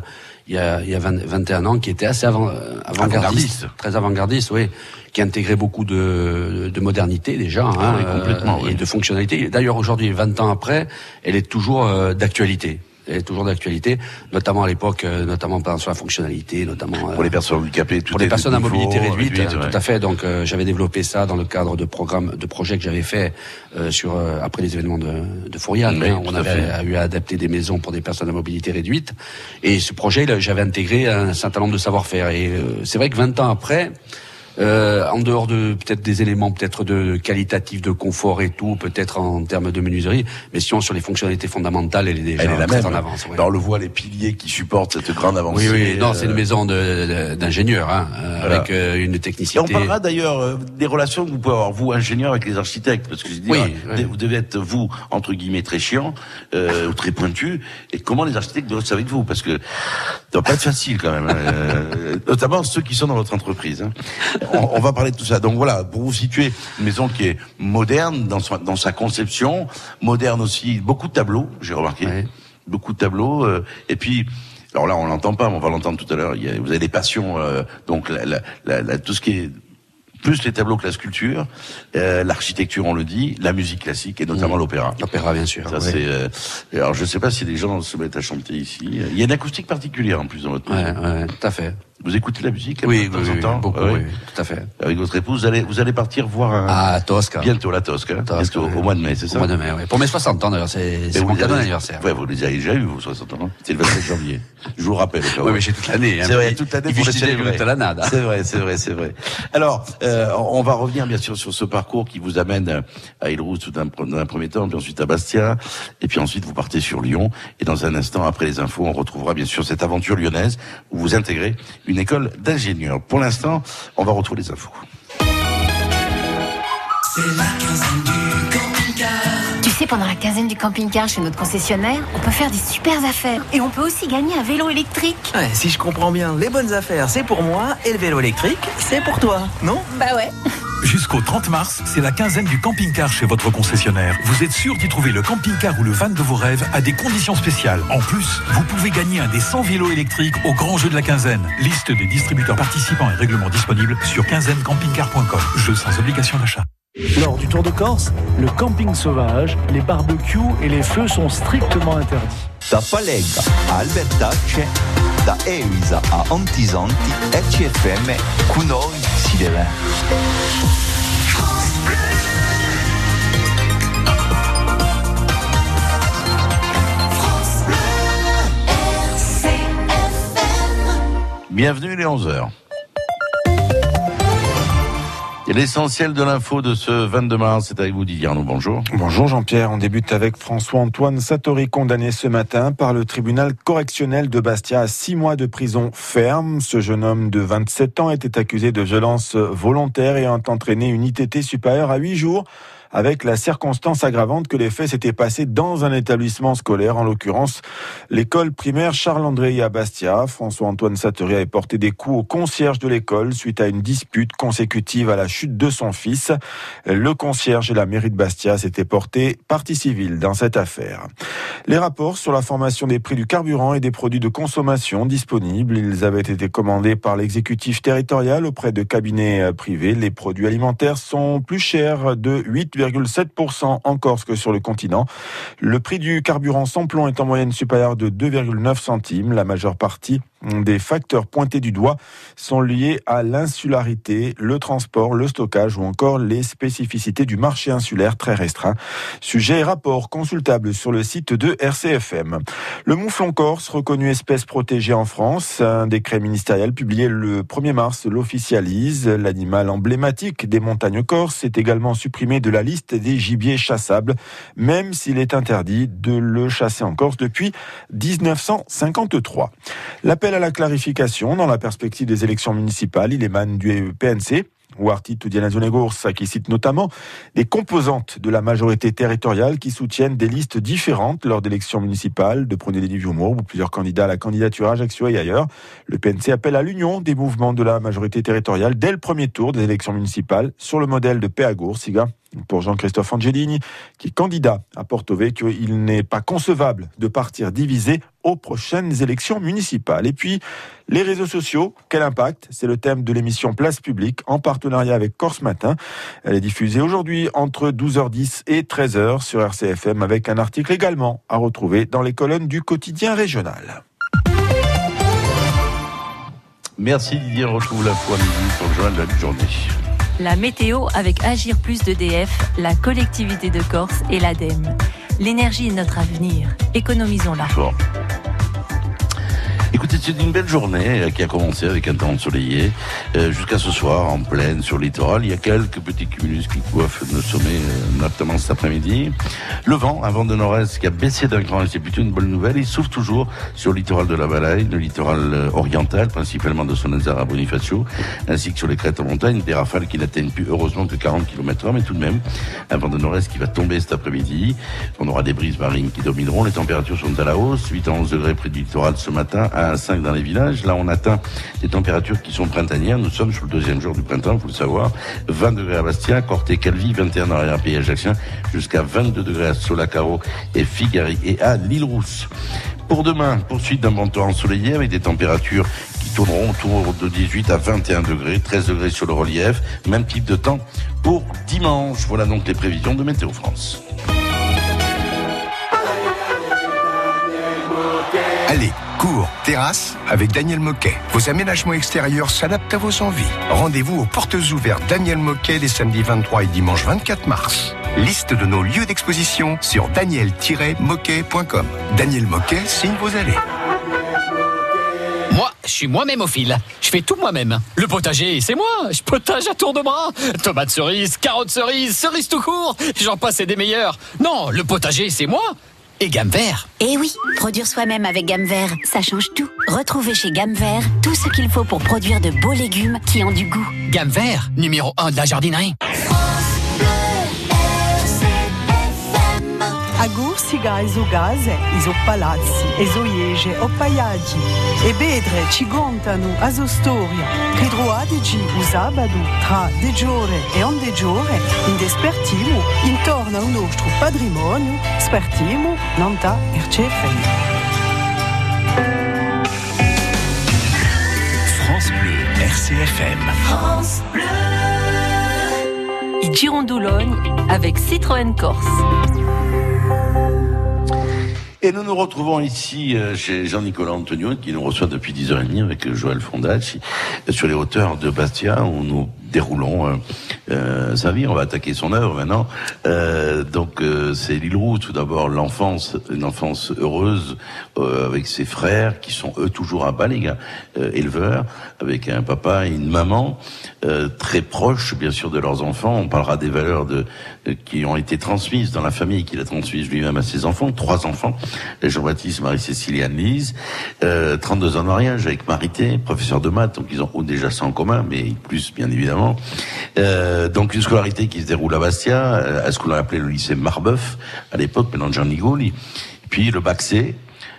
il y a, il y a 21 ans, qui était assez avant, avant-gardiste, très avant-gardiste, oui, qui intégrait beaucoup de, de modernité déjà, hein, ah complètement, et de fonctionnalité. D'ailleurs, aujourd'hui, 20 ans après, elle est toujours d'actualité est toujours d'actualité, notamment à l'époque, euh, notamment par sur la fonctionnalité, notamment pour les personnes handicapées, pour les personnes à mobilité réduite, tout à fait. Donc euh, j'avais développé ça dans le cadre de programmes, de projets que j'avais fait euh, sur après les événements de, de Fouriane. Hein. on avait eu à adapter des maisons pour des personnes à mobilité réduite, et ce projet, j'avais intégré un certain nombre de savoir-faire. Et c'est vrai que 20 ans après. Euh, en dehors de peut-être des éléments peut-être de qualitatif, de confort et tout, peut-être en termes de menuiserie, mais si on sur les fonctionnalités fondamentales, elle est déjà elle très en avance. Ouais. on le voit, les piliers qui supportent cette grande avancée. Oui, oui, non, c'est une euh, maison d'ingénieurs, hein, euh, avec une technicité. Et on parlera d'ailleurs des relations que vous pouvez avoir, vous, ingénieur, avec les architectes, parce que je dis, oui, vous devez être, vous, entre guillemets, très chiant, ou très pointu, et comment les architectes doivent avec vous, parce que ça doit pas être facile quand même, hein, notamment ceux qui sont dans votre entreprise. Hein on, va parler de tout ça. Donc voilà, pour vous situer, une maison qui est moderne dans, dans sa conception, moderne aussi, beaucoup de tableaux, j'ai remarqué, beaucoup de tableaux, euh, et puis alors là, on l'entend pas, mais on va l'entendre tout à l'heure. Vous avez des passions, euh, donc la, tout ce qui est plus les tableaux que la sculpture, euh, l'architecture, on le dit, la musique classique et notamment mmh. l'opéra. L'opéra, bien sûr. Ça, c'est, euh, alors, je sais pas si les gens se mettent à chanter ici. Il y a une acoustique particulière en plus dans votre maison. Ouais, ouais, tout à fait. Vous écoutez la musique Oui, de temps en temps beaucoup, oui. tout à fait. Avec votre épouse, vous allez, vous allez partir voir un... Ah, Tosca. Bientôt la Tosca. Bientôt, au mois de mai, c'est ça Au mois de mai, oui. Pour mes 60 ans, d'ailleurs, c'est mon cadeau d'anniversaire. Ouais, vous les avez déjà eu, vous, 60 ans. C'est le 27 janvier. Je vous rappelle. Oui, mais j'ai toute l'année. Hein. C'est vrai, toute l'année pour le célébrer. C'est vrai, c'est vrai, c'est vrai. Alors, euh, on va revenir, bien sûr, sur ce parcours qui vous amène à Île-Rousse tout dans un premier temps, puis ensuite à Bastia, et puis ensuite vous partez sur Lyon. Et dans un instant, après les infos, on retrouvera bien sûr cette aventure lyonnaise où vous intégrez une école d'ingénieur. Pour l'instant, on va retrouver les infos. Tu sais, pendant la quinzaine du camping-car chez notre concessionnaire, on peut faire des super affaires. Et on peut aussi gagner un vélo électrique. Ouais, si je comprends bien, les bonnes affaires, c'est pour moi, et le vélo électrique, c'est pour toi, non? Bah ouais. Jusqu'au 30 mars, c'est la quinzaine du camping-car chez votre concessionnaire. Vous êtes sûr d'y trouver le camping-car ou le van de vos rêves à des conditions spéciales. En plus, vous pouvez gagner un des 100 vélos électriques au grand jeu de la quinzaine. Liste des distributeurs participants et règlements disponibles sur quinzainecampingcar.com. Jeu sans obligation d'achat. Lors du Tour de Corse, le camping sauvage, les barbecues et les feux sont strictement interdits. Da Palega a Albertacce, da Evisa a Antisanti, ECFM, con deve. Bienvenue les 11h. Et l'essentiel de l'info de ce 22 mars, c'est avec vous Didier Arnaud, bonjour. Bonjour Jean-Pierre, on débute avec François-Antoine Satori, condamné ce matin par le tribunal correctionnel de Bastia à six mois de prison ferme. Ce jeune homme de 27 ans était accusé de violence volontaire et a entraîné une ITT supérieure à huit jours avec la circonstance aggravante que les faits s'étaient passés dans un établissement scolaire, en l'occurrence l'école primaire Charles-André à Bastia. François-Antoine Satori a porté des coups au concierge de l'école suite à une dispute consécutive à la chute de son fils. Le concierge et la mairie de Bastia s'étaient portés partie civile dans cette affaire. Les rapports sur la formation des prix du carburant et des produits de consommation disponibles, ils avaient été commandés par l'exécutif territorial auprès de cabinets privés. Les produits alimentaires sont plus chers de 8 2,7% en Corse que sur le continent. Le prix du carburant sans plomb est en moyenne supérieur de 2,9 centimes. La majeure partie des facteurs pointés du doigt sont liés à l'insularité, le transport, le stockage ou encore les spécificités du marché insulaire très restreint. Sujet et rapport consultable sur le site de RCFM. Le mouflon corse, reconnu espèce protégée en France, un décret ministériel publié le 1er mars l'officialise. L'animal emblématique des montagnes corses est également supprimé de la liste des gibiers chassables, même s'il est interdit de le chasser en Corse depuis 1953 à la clarification dans la perspective des élections municipales. Il émane du PNC. Ouarti Diana Zonegorsa, qui cite notamment des composantes de la majorité territoriale qui soutiennent des listes différentes lors d'élections municipales, de prôner des humour ou plusieurs candidats à la candidature à Ajaccio et ailleurs. Le PNC appelle à l'union des mouvements de la majorité territoriale dès le premier tour des élections municipales sur le modèle de Péagour, Siga pour Jean-Christophe Angelini, qui est candidat à Porto Vecchio, il n'est pas concevable de partir divisé aux prochaines élections municipales. Et puis, les réseaux sociaux, quel impact? C'est le thème de l'émission Place Publique en partenariat avec Corse Matin. Elle est diffusée aujourd'hui entre 12h10 et 13h sur RCFM avec un article également à retrouver dans les colonnes du quotidien régional. Merci Didier, retrouve la fois midi pour le journal de la journée. La météo avec Agir Plus d'EDF, la collectivité de Corse et l'ADEME. L'énergie est notre avenir. Économisons-la. C'est une belle journée euh, qui a commencé avec un temps ensoleillé euh, jusqu'à ce soir en pleine sur le littoral. Il y a quelques petits cumulus qui coiffent le sommet, euh, notamment cet après-midi. Le vent, un vent de nord-est qui a baissé d'un cran et c'est plutôt une bonne nouvelle. Il souffle toujours sur le littoral de la Valaille, le littoral oriental, principalement de Sonazara à Bonifacio, ainsi que sur les crêtes en montagne, des rafales qui n'atteignent plus heureusement que 40 km h mais tout de même, un vent de nord-est qui va tomber cet après-midi. On aura des brises marines qui domineront. Les températures sont à la hausse, 8 à 11 degrés près du littoral ce matin, à 5 dans les villages. Là, on atteint des températures qui sont printanières. Nous sommes sur le deuxième jour du printemps, faut le savoir. 20 degrés à Bastia, Corté, Calvi, 21 dans l'arrière-pays ajaxien, jusqu'à 22 degrés à Solacaro et Figari et à l'île Rousse. Pour demain, poursuite d'un bon temps ensoleillé avec des températures qui tourneront autour de 18 à 21 degrés, 13 degrés sur le relief, même type de temps pour dimanche. Voilà donc les prévisions de Météo France. Allez, cours, terrasse avec Daniel Moquet. Vos aménagements extérieurs s'adaptent à vos envies. Rendez-vous aux portes ouvertes Daniel Moquet les samedis 23 et dimanche 24 mars. Liste de nos lieux d'exposition sur daniel-moquet.com. Daniel Moquet signe vos allées. Moi, je suis moi-même au fil. Je fais tout moi-même. Le potager, c'est moi. Je potage à tour de bras. Tomates cerises, carottes cerises, cerises tout court. J'en passe et des meilleurs. Non, le potager, c'est moi. Et gamme vert. Eh oui, produire soi-même avec gamme vert, ça change tout. Retrouvez chez gamme vert tout ce qu'il faut pour produire de beaux légumes qui ont du goût. Gamme vert, numéro 1 de la jardinerie. Siga ezo gaze, iso palazzi, ezo iege, o paiaggi. E bedre ci contano a so storia, ridroadegi o sabado, tra de giore e on de giore, in despertimo, intorno al nostro patrimonio, spertimo, nanta ercefem. France Bleu, RCFM. France Bleu. Girondoulogne avec Citroën Corse. Et nous nous retrouvons ici euh, chez Jean-Nicolas Antonio, qui nous reçoit depuis 10h30 avec euh, Joël Fondacci, sur les hauteurs de Bastia, où nous déroulons euh, euh, sa vie. On va attaquer son œuvre maintenant. Euh, donc c'est l'île Roux, tout d'abord l'enfance, une enfance heureuse avec ses frères qui sont eux toujours à bas les éleveurs, avec un papa et une maman très proches bien sûr de leurs enfants. On parlera des valeurs qui ont été transmises dans la famille, qu'il a transmises lui-même à ses enfants, trois enfants, Jean-Baptiste, Marie-Cécile et Anne-Lise, 32 ans de mariage avec Marité, professeur de maths, donc ils ont déjà ça en commun, mais plus bien évidemment euh, donc une scolarité qui se déroule à Bastia, euh, à ce qu'on appelait le lycée Marbeuf à l'époque, maintenant Jean Nigoli. Puis le bac C,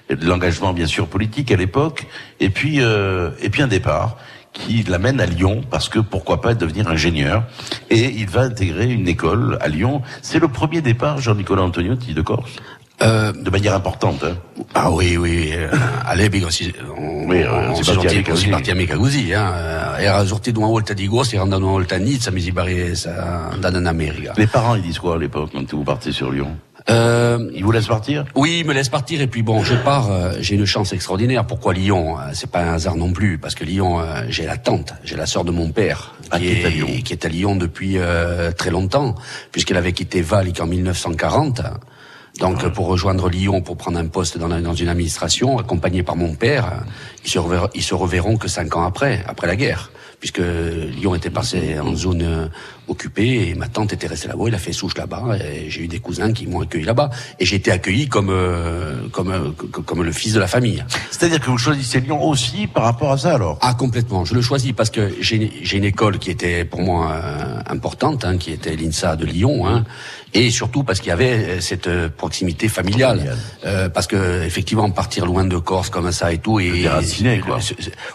l'engagement bien sûr politique à l'époque, et puis euh, et puis un départ qui l'amène à Lyon parce que pourquoi pas devenir ingénieur et il va intégrer une école à Lyon. C'est le premier départ Jean-Nicolas Antoniotti de Corse. Euh, de manière importante. Hein. Ah oui, oui. Euh, allez, aussi, on, oui, on, on, aussi parti a Cagouzi. Hein. Era Gos, era andato una volta a Nizza, mi si pare andando in America. Les parents, ils disent quoi à l'époque quand vous partez sur Lyon euh, ils vous laissent partir Oui, ils me laissent partir et puis bon, je pars. Euh, j'ai une chance extraordinaire. Pourquoi Lyon C'est pas un hasard non plus, parce que Lyon, j'ai la tante, j'ai la sœur de mon père ah, qui, est, à Lyon. qui est à Lyon depuis très longtemps, puisqu'elle avait quitté Val en 1940. Donc pour rejoindre Lyon, pour prendre un poste dans, dans une administration, accompagné par mon père, ils se, reverront, ils se reverront que cinq ans après, après la guerre, puisque Lyon était passé en zone euh, occupée et ma tante était restée là-bas. Il a fait souche là-bas et j'ai eu des cousins qui m'ont accueilli là-bas et j'ai été accueilli comme euh, comme euh, comme le fils de la famille. C'est-à-dire que vous choisissez Lyon aussi par rapport à ça alors? Ah complètement. Je le choisis parce que j'ai une école qui était pour moi importante, hein, qui était l'INSA de Lyon. Hein, et surtout parce qu'il y avait euh, cette euh, proximité familiale, euh, parce que effectivement partir loin de Corse comme ça et tout et, quoi.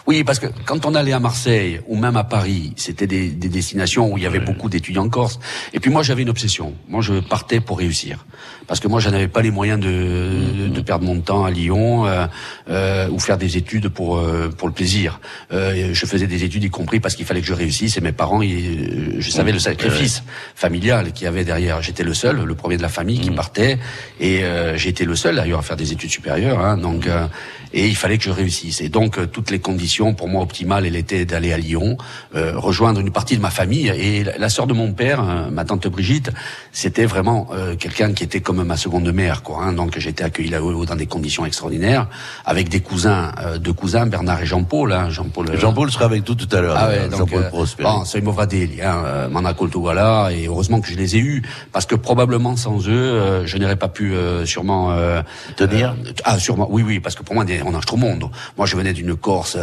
oui parce que quand on allait à Marseille ou même à Paris c'était des, des, destinations où il y avait beaucoup d'étudiants corse et puis moi j'avais une obsession. Moi je partais pour réussir parce que moi je n'avais pas les moyens de, de, perdre mon temps à Lyon euh, euh, ou faire des études pour pour le plaisir je faisais des études y compris parce qu'il fallait que je réussisse et mes parents je savais le sacrifice familial qu'il y avait derrière j'étais le seul, le premier de la famille qui mmh. partait, et euh, j'ai été le seul d'ailleurs à faire des études supérieures. Hein, donc, euh, et il fallait que je réussisse. Et donc euh, toutes les conditions pour moi optimales, elle était d'aller à Lyon, rejoindre une partie de ma famille. Et la, sœur de mon père, ma tante Brigitte, c'était vraiment quelqu'un qui était comme ma seconde mère. Quoi, hein, donc été accueilli là-haut dans des conditions extraordinaires, avec des cousins, deux cousins, Bernard et Jean-Paul. Hein, Jean-Paul Jean-Paul sera avec tout tout à l'heure. Ah ouais, Jean-Paul Prosper. Bon, c'est hein, voilà, et heureusement que je les ai eus, parce que probablement sans eux, euh, je n'aurais pas pu euh, sûrement euh, tenir. ah, sûrement. Oui, oui, parce que pour moi, on a trop monde. Moi, je venais d'une Corse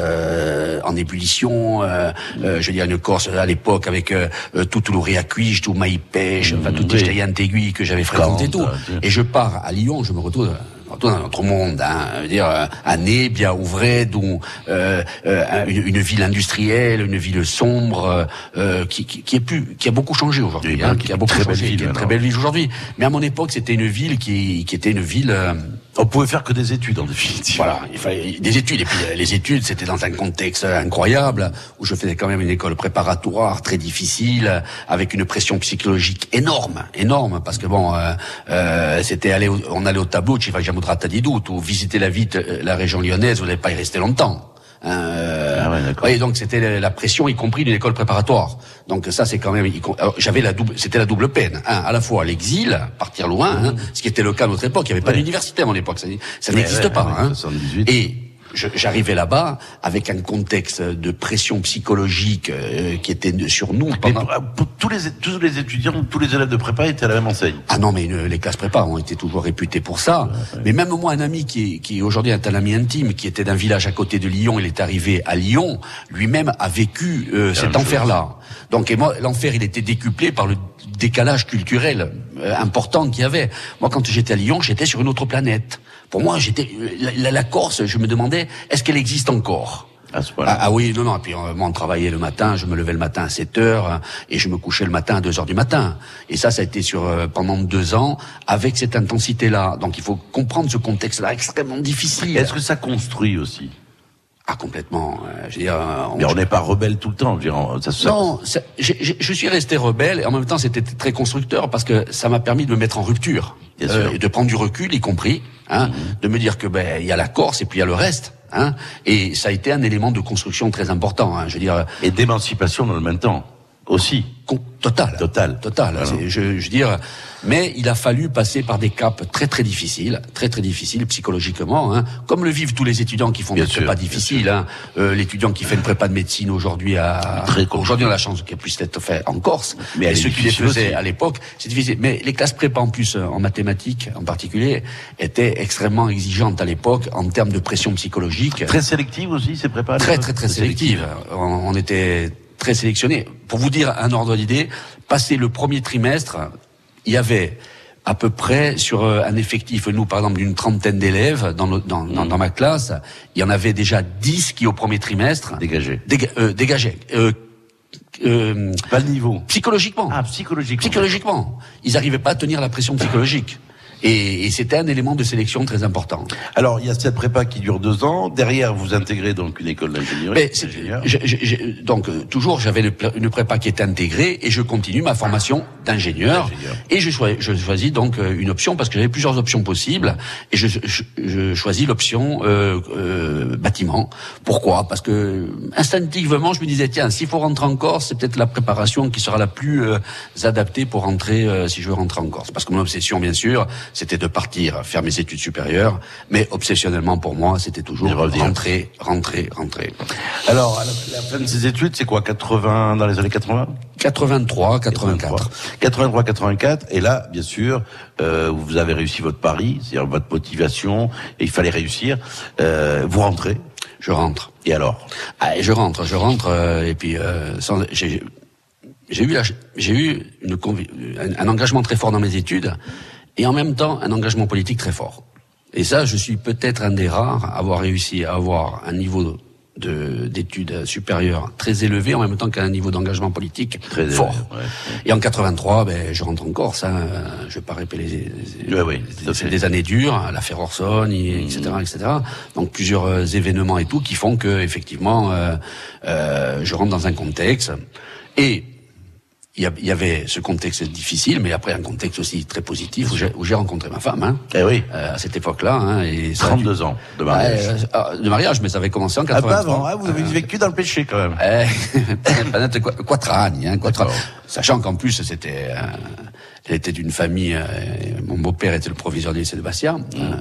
en ébullition. je veux dire une Corse à l'époque avec tout le à cuige, tout maïs pêche, enfin tout oui. aiguille que j'avais fréquenté tout. Et je pars à Lyon, je me retrouve dans un autre monde, hein, dire à bien ouvré, dont euh, une, une, ville industrielle, une ville sombre, euh, qui, qui, qui, est plus, qui a beaucoup changé aujourd'hui, hein, qui a beaucoup changé, une très belle ville aujourd'hui. Mais à mon époque, c'était une ville qui, qui était une ville euh, on pouvait faire que des études en définitive. Voilà, il fallait des études et puis euh, les études c'était dans un contexte incroyable où je faisais quand même une école préparatoire très difficile avec une pression psychologique énorme, énorme parce que bon euh, euh, c'était aller on allait au tableau, ci facciamo Outrata Doute ou visiter la vite euh, la région lyonnaise, vous n'allez pas y rester longtemps. Euh, Ah ouais, oui, donc c'était la- pression, y compris d'une école préparatoire. Donc ça, c'est quand même. J'avais la double, c'était la double peine. hein, à la fois l'exil, partir loin, hein, ce qui était le cas à notre époque. Il n'y avait pas d'université à mon époque. Ça, n'existe ouais, pas. hein. 78. Et j'arrivais là-bas avec un contexte de pression psychologique euh, qui était sur nous. Mais Pendant... pour tous, les, tous les étudiants, tous les élèves de prépa étaient à la même enseigne. Ah non, mais euh, les classes prépa ont été toujours réputées pour ça. Mais même moi, un ami qui, est- qui aujourd'hui est un ami intime, qui était d'un village à côté de Lyon, il est arrivé à Lyon, lui-même a vécu euh, cet même enfer-là. Donc, et moi, l'enfer, il était décuplé par le décalage culturel euh, important qu'il y avait. Moi, quand j'étais à Lyon, j'étais sur une autre planète. Pour moi, j'étais la, Corse. Je me demandais, est-ce qu'elle existe encore? À ce point-là. ah, ah oui, non, non. Et puis euh, moi, on travaillait le matin. Je me levais le matin à 7 heures euh, et je me couchais le matin à 2 heures du matin. Et ça, ça a été sur euh, pendant deux ans avec cette intensité-là. Donc, il faut comprendre ce contexte-là extrêmement difficile. Est-ce que ça construit aussi Ah, complètement. euh, je veux dire, euh, on- Mais on n'est pas rebelle tout le temps. Je veux dire, ça, ça- non, ça- je suis resté rebelle et en même temps c'était très constructeur parce que ça m'a permis de me mettre en rupture Bien Euh, sûr. et de prendre du recul, y compris, hein, Mhm. de me dire que ben il y a la Corse et puis il y a le reste, hein, et ça a été un élément de construction très important. Hein, je veux dire, Et d'émancipation dans le même temps. Aussi. total, Total. total. Voilà. Je, je veux dire, mais il a fallu passer par des caps très très difficiles, très très difficiles psychologiquement, hein, comme le vivent tous les étudiants qui font Bien des sûr, prépas difficiles. Hein. Euh, L'étudiant qui fait une prépa de médecine aujourd'hui a aujourd'hui on a la chance qu'elle puisse être faite en Corse, Mais ceux qui les faisaient aussi. à l'époque, c'est difficile. Mais les classes prépa en plus euh, en mathématiques en particulier étaient extrêmement exigeantes à l'époque en termes de pression psychologique. Très sélective aussi, ces prépas Très très très sélective. On, on était très sélectionnés. Pour vous dire un ordre d'idée, passé le premier trimestre, il y avait à peu près sur euh, un effectif, nous par exemple d'une trentaine d'élèves dans, dans, dans, dans ma classe, il y en avait déjà 10 qui au premier trimestre Dégagé. déga- euh, dégageaient. Euh, euh, Pas le niveau. psychologiquement. Ah, psychologiquement. Psychologiquement. Ils n'arrivaient pas à tenir la pression psychologique. Et, et c'était un élément de sélection très important. Alors, il y a cette prépa qui dure deux ans. Derrière, vous intégrez donc une école d'ingénierie. Je- donc euh, toujours j'avais une prépa qui était intégrée et je continue ma formation d'ingénieur et je, choi- je choisis donc euh, une option parce que j'avais plusieurs options possibles et je, je, je choisis l'option euh, euh, bâtiment. Pourquoi? Parce que instinctivement je me disais tiens s'il faut rentrer en Corse c'est peut-être la préparation qui sera la plus euh, adaptée pour rentrer euh, si je veux rentrer en Corse. Parce que mon obsession bien sûr c'était de partir faire mes études supérieures mais obsessionnellement pour moi c'était toujours rentrer rentrer rentrer. Alors, à la, fin de ces études, c'est quoi 80 dans les années 80 83, 84. 83, 84. Et là, bien sûr, euh, vous avez réussi votre pari, c'est-à-dire votre motivation, et il fallait réussir. Euh, vous rentrez? Je rentre. Et alors? Ah, et je rentre, je rentre, euh, et puis euh, sans- j'ai j'ai eu, la- j'ai eu une, un, un engagement très fort dans mes études, et en même temps un engagement politique très fort. Et ça, je suis peut-être un des rares à avoir réussi à avoir un niveau de d'études supérieures très élevé en même temps qu'un niveau d'engagement politique Très fort. élevé, ouais. Et en 83, ben, je rentre en Corse. Hein, je vais pas répéter les, les- Ouais, à c'est des années dures, l'affaire Orson, et- etc., etc. Donc plusieurs euh, événements et tout qui font que effectivement, euh, euh, je rentre dans un contexte et il y, avait ce contexte difficile, mais après un contexte aussi très positif où j'ai- rencontré ma femme. Hein, Eh oui. euh, à cette époque-là. Hein, et ça a dû- 32 ans de mariage. Euh, ah, de mariage, mais ça avait commencé en Ah, pas 83. avant, hein, vous avez vécu dans le péché quand même. Planète Qua- Quattrani, hein. Sachant qu'en plus, c'était, euh, elle était d'une famille, euh, mon beau-père était le proviseur du lycée de Bastia, Mmh. euh,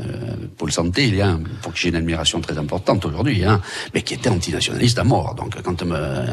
Paul Santé, il y a, pour qui j'ai une admiration très importante aujourd'hui, hein, mais qui était antinationaliste à mort. Donc, quand euh,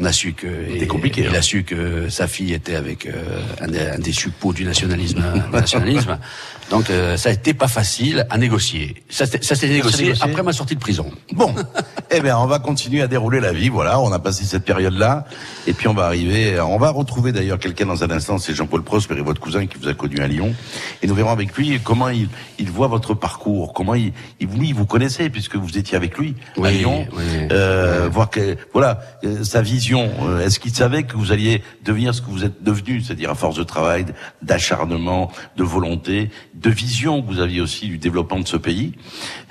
on a su que, C'était compliqué, il hein. a su que sa fille était avec euh, un, des, un des suppôts du nationalisme, du nationalisme. Donc, euh, ça a été pas facile à négocier. Ça, s'est- ça s'est négocié négocié après ma sortie de prison. Bon, eh bien, on va continuer à dérouler la vie. Voilà, on a passé cette période-là, et puis on va arriver. On va retrouver d'ailleurs quelqu'un dans un instant. C'est Jean-Paul Prosper et votre cousin qui vous a connu à Lyon, et nous verrons avec lui comment il, il voit votre parcours, comment il, il lui vous connaissez puisque vous étiez avec lui à Oui, Lyon. oui. Euh, voir que voilà euh, sa vision. Euh, Est-ce qu'il savait que vous alliez devenir ce que vous êtes devenu, c'est-à-dire à force de travail, d'acharnement, de volonté, de vision que vous aviez aussi du développement de ce pays.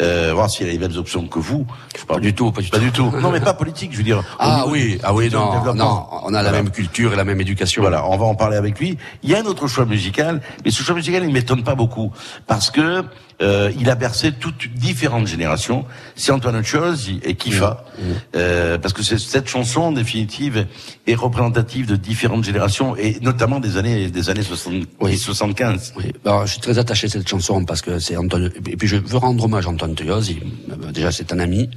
Euh, voir s'il a les mêmes options que vous. Je Pas du tout, pas du pas tout. du tout. Non, mais pas politique, je veux dire. Ah niveau oui, ah oui, non, non, on a la Voilà. même culture et la même éducation. Voilà, on va en parler avec lui. Il y a un autre choix musical, mais ce choix musical, il m'étonne pas beaucoup. Parce que euh, il a bercé toutes différentes générations. C'est Antoine Chose et Kifa, Mmh. Euh, parce que cette chanson, en définitive, est représentative de différentes générations et notamment des années des années 70, 75. Oui, alors, je suis très attaché à cette chanson parce que c'est Antoine. Et puis je veux rendre hommage à Antoine euh, Déjà, c'est un ami.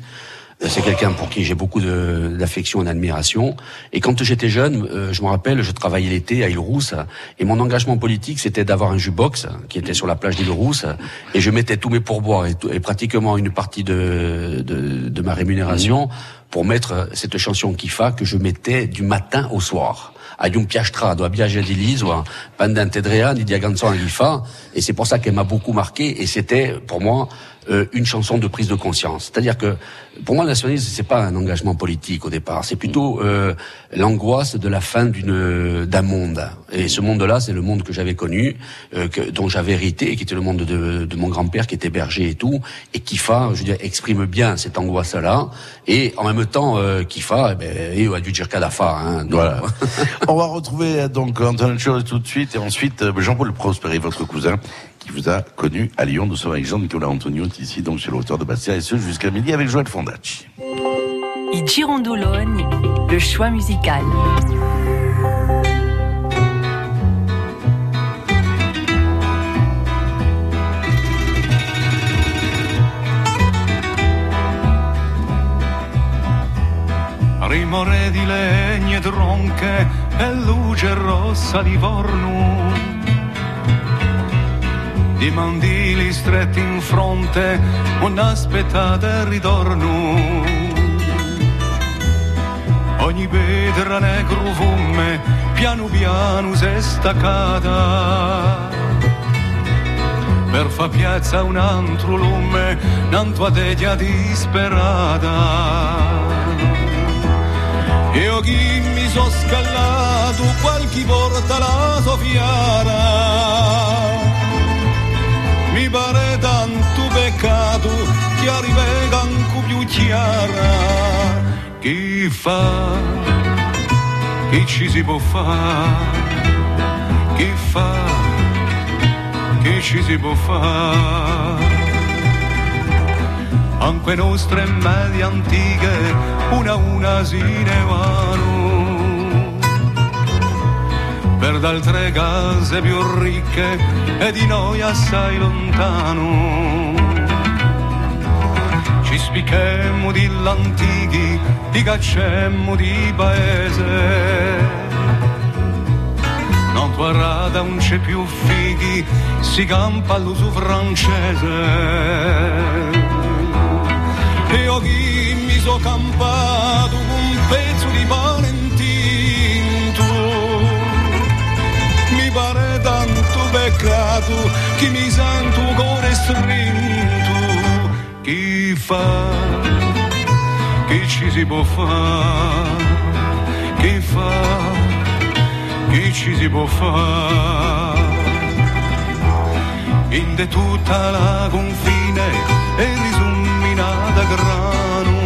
C'est quelqu'un pour qui j'ai beaucoup d'affection et d'admiration. Et quand j'étais jeune, euh, je me rappelle, je travaillais l'été à Île-Rousse, et mon engagement politique, c'était d'avoir un jukebox qui était sur la plage d'Île-Rousse, et je mettais tous mes pourboires et, et pratiquement une partie de, de, de ma rémunération pour mettre cette chanson Kifa que je mettais du matin au soir. A un piastra, a viaggiare di l'isola, pendant tre anni di canzone che fa, et c'est pour ça qu'elle m'a beaucoup marqué, et c'était, pour moi, euh, une chanson de prise de conscience. C'est-à-dire que, pour moi, le nationalisme, c'est pas un engagement politique au départ, c'est plutôt euh, l'angoisse de la fin d'une d'un monde. Et ce monde-là, c'est le monde que j'avais connu, euh, que, dont j'avais hérité, et qui était le monde de, de mon grand-père, qui était berger et tout, et Kifa, je veux dire, exprime bien cette angoisse-là, et en même temps, euh, Kifa, eh ben, io a dû dire Cadafa, hein, Voilà. On va retrouver euh, donc Antoine Chose tout de suite et ensuite euh, Jean-Paul Prosperi, votre cousin, qui vous a connu à Lyon. Nous sommes avec Jean-Nicolas Antonio ici, donc sur le hauteur de Bastia, et ce jusqu'à midi avec Joël Fondacci. I Girondoloni, le choix musical. Rimore di legne tronche e luce rossa di forno. Di mandili stretti in fronte, un'aspettata ritorno. Ogni pedra negro fume, piano piano si è staccata. Per fa piazza un altro lume, un'altra teglia disperata. Io chi mi so scallato, qualche porta la soffiara. Pare tanto peccato che arriva anche più chiara. Chi fa? Chi ci si può fare? Chi fa? Chi ci si può fare? anche nostre medie antiche, una a una si ne vanno. Per altre case più ricche e di noi assai lontano. Ci spichemmo di l'antichi, ti caccemmo di paese. Non guarda non c'è più fighi, si campa all'uso francese. Io chi mi so campato un pezzo di pane peccato che mi sento cuore strinto chi fa chi ci si può fare chi fa chi ci si può fare in de tutta la confine e risumminata grano.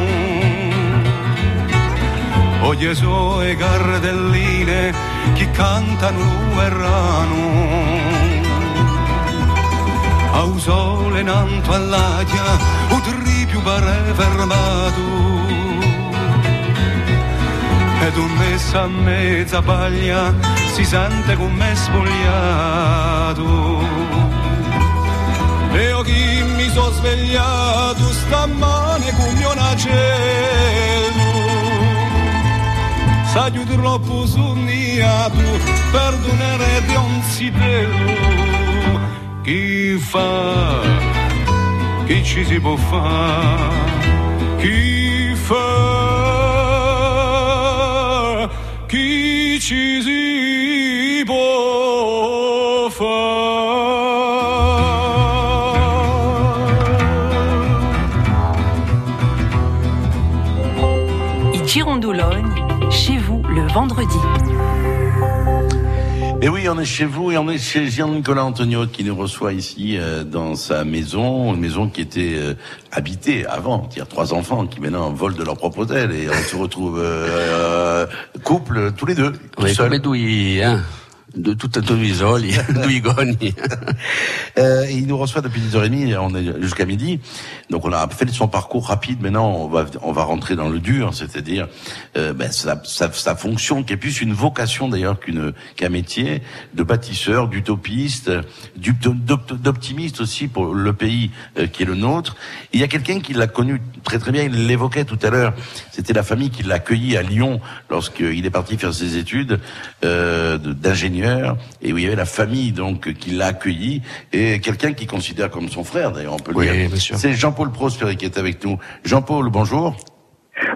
Oggi so e gardelline che cantano l'uerrano Au sole nanto all'aria o più pare fermato. Ed un messa a mezza paglia si sente come spogliato. E io chi mi so svegliato stamane come un acello Saggio troppo per donare di un zitello Chi fa, chi ci si può fare Chi fa, chi ci si può Girondoloni, chez vous le vendredi. Et oui, on est chez vous et on est chez Jean-Nicolas Antonio qui nous reçoit ici euh, dans sa maison, une maison qui était euh, habitée avant. Il y a trois enfants qui maintenant volent de leur propre aile et on se retrouve euh, euh, couple tous les deux. tout Oui, seuls. come lui, hein de tout un Tovisol, d'Uigoni. Euh, il nous reçoit depuis 10h30, on est jusqu'à midi. Donc on a fait son parcours rapide. Maintenant, on va, on va rentrer dans le dur, c'est-à-dire euh, ben, sa, sa, sa, fonction qui est plus une vocation d'ailleurs qu'une qu'un métier de bâtisseur, d'utopiste, d'optimiste aussi pour le pays euh, qui est le nôtre. il y a quelqu'un qui l'a connu très très bien, il l'évoquait tout à l'heure. C'était la famille qui l'a accueilli à Lyon lorsqu'il est parti faire ses études euh, et où il y avait la famille donc qui l'a accueilli et quelqu'un qui considère comme son frère d'ailleurs on peut oui, le dire. C'est Jean-Paul Prosper qui est avec nous. Jean-Paul, bonjour.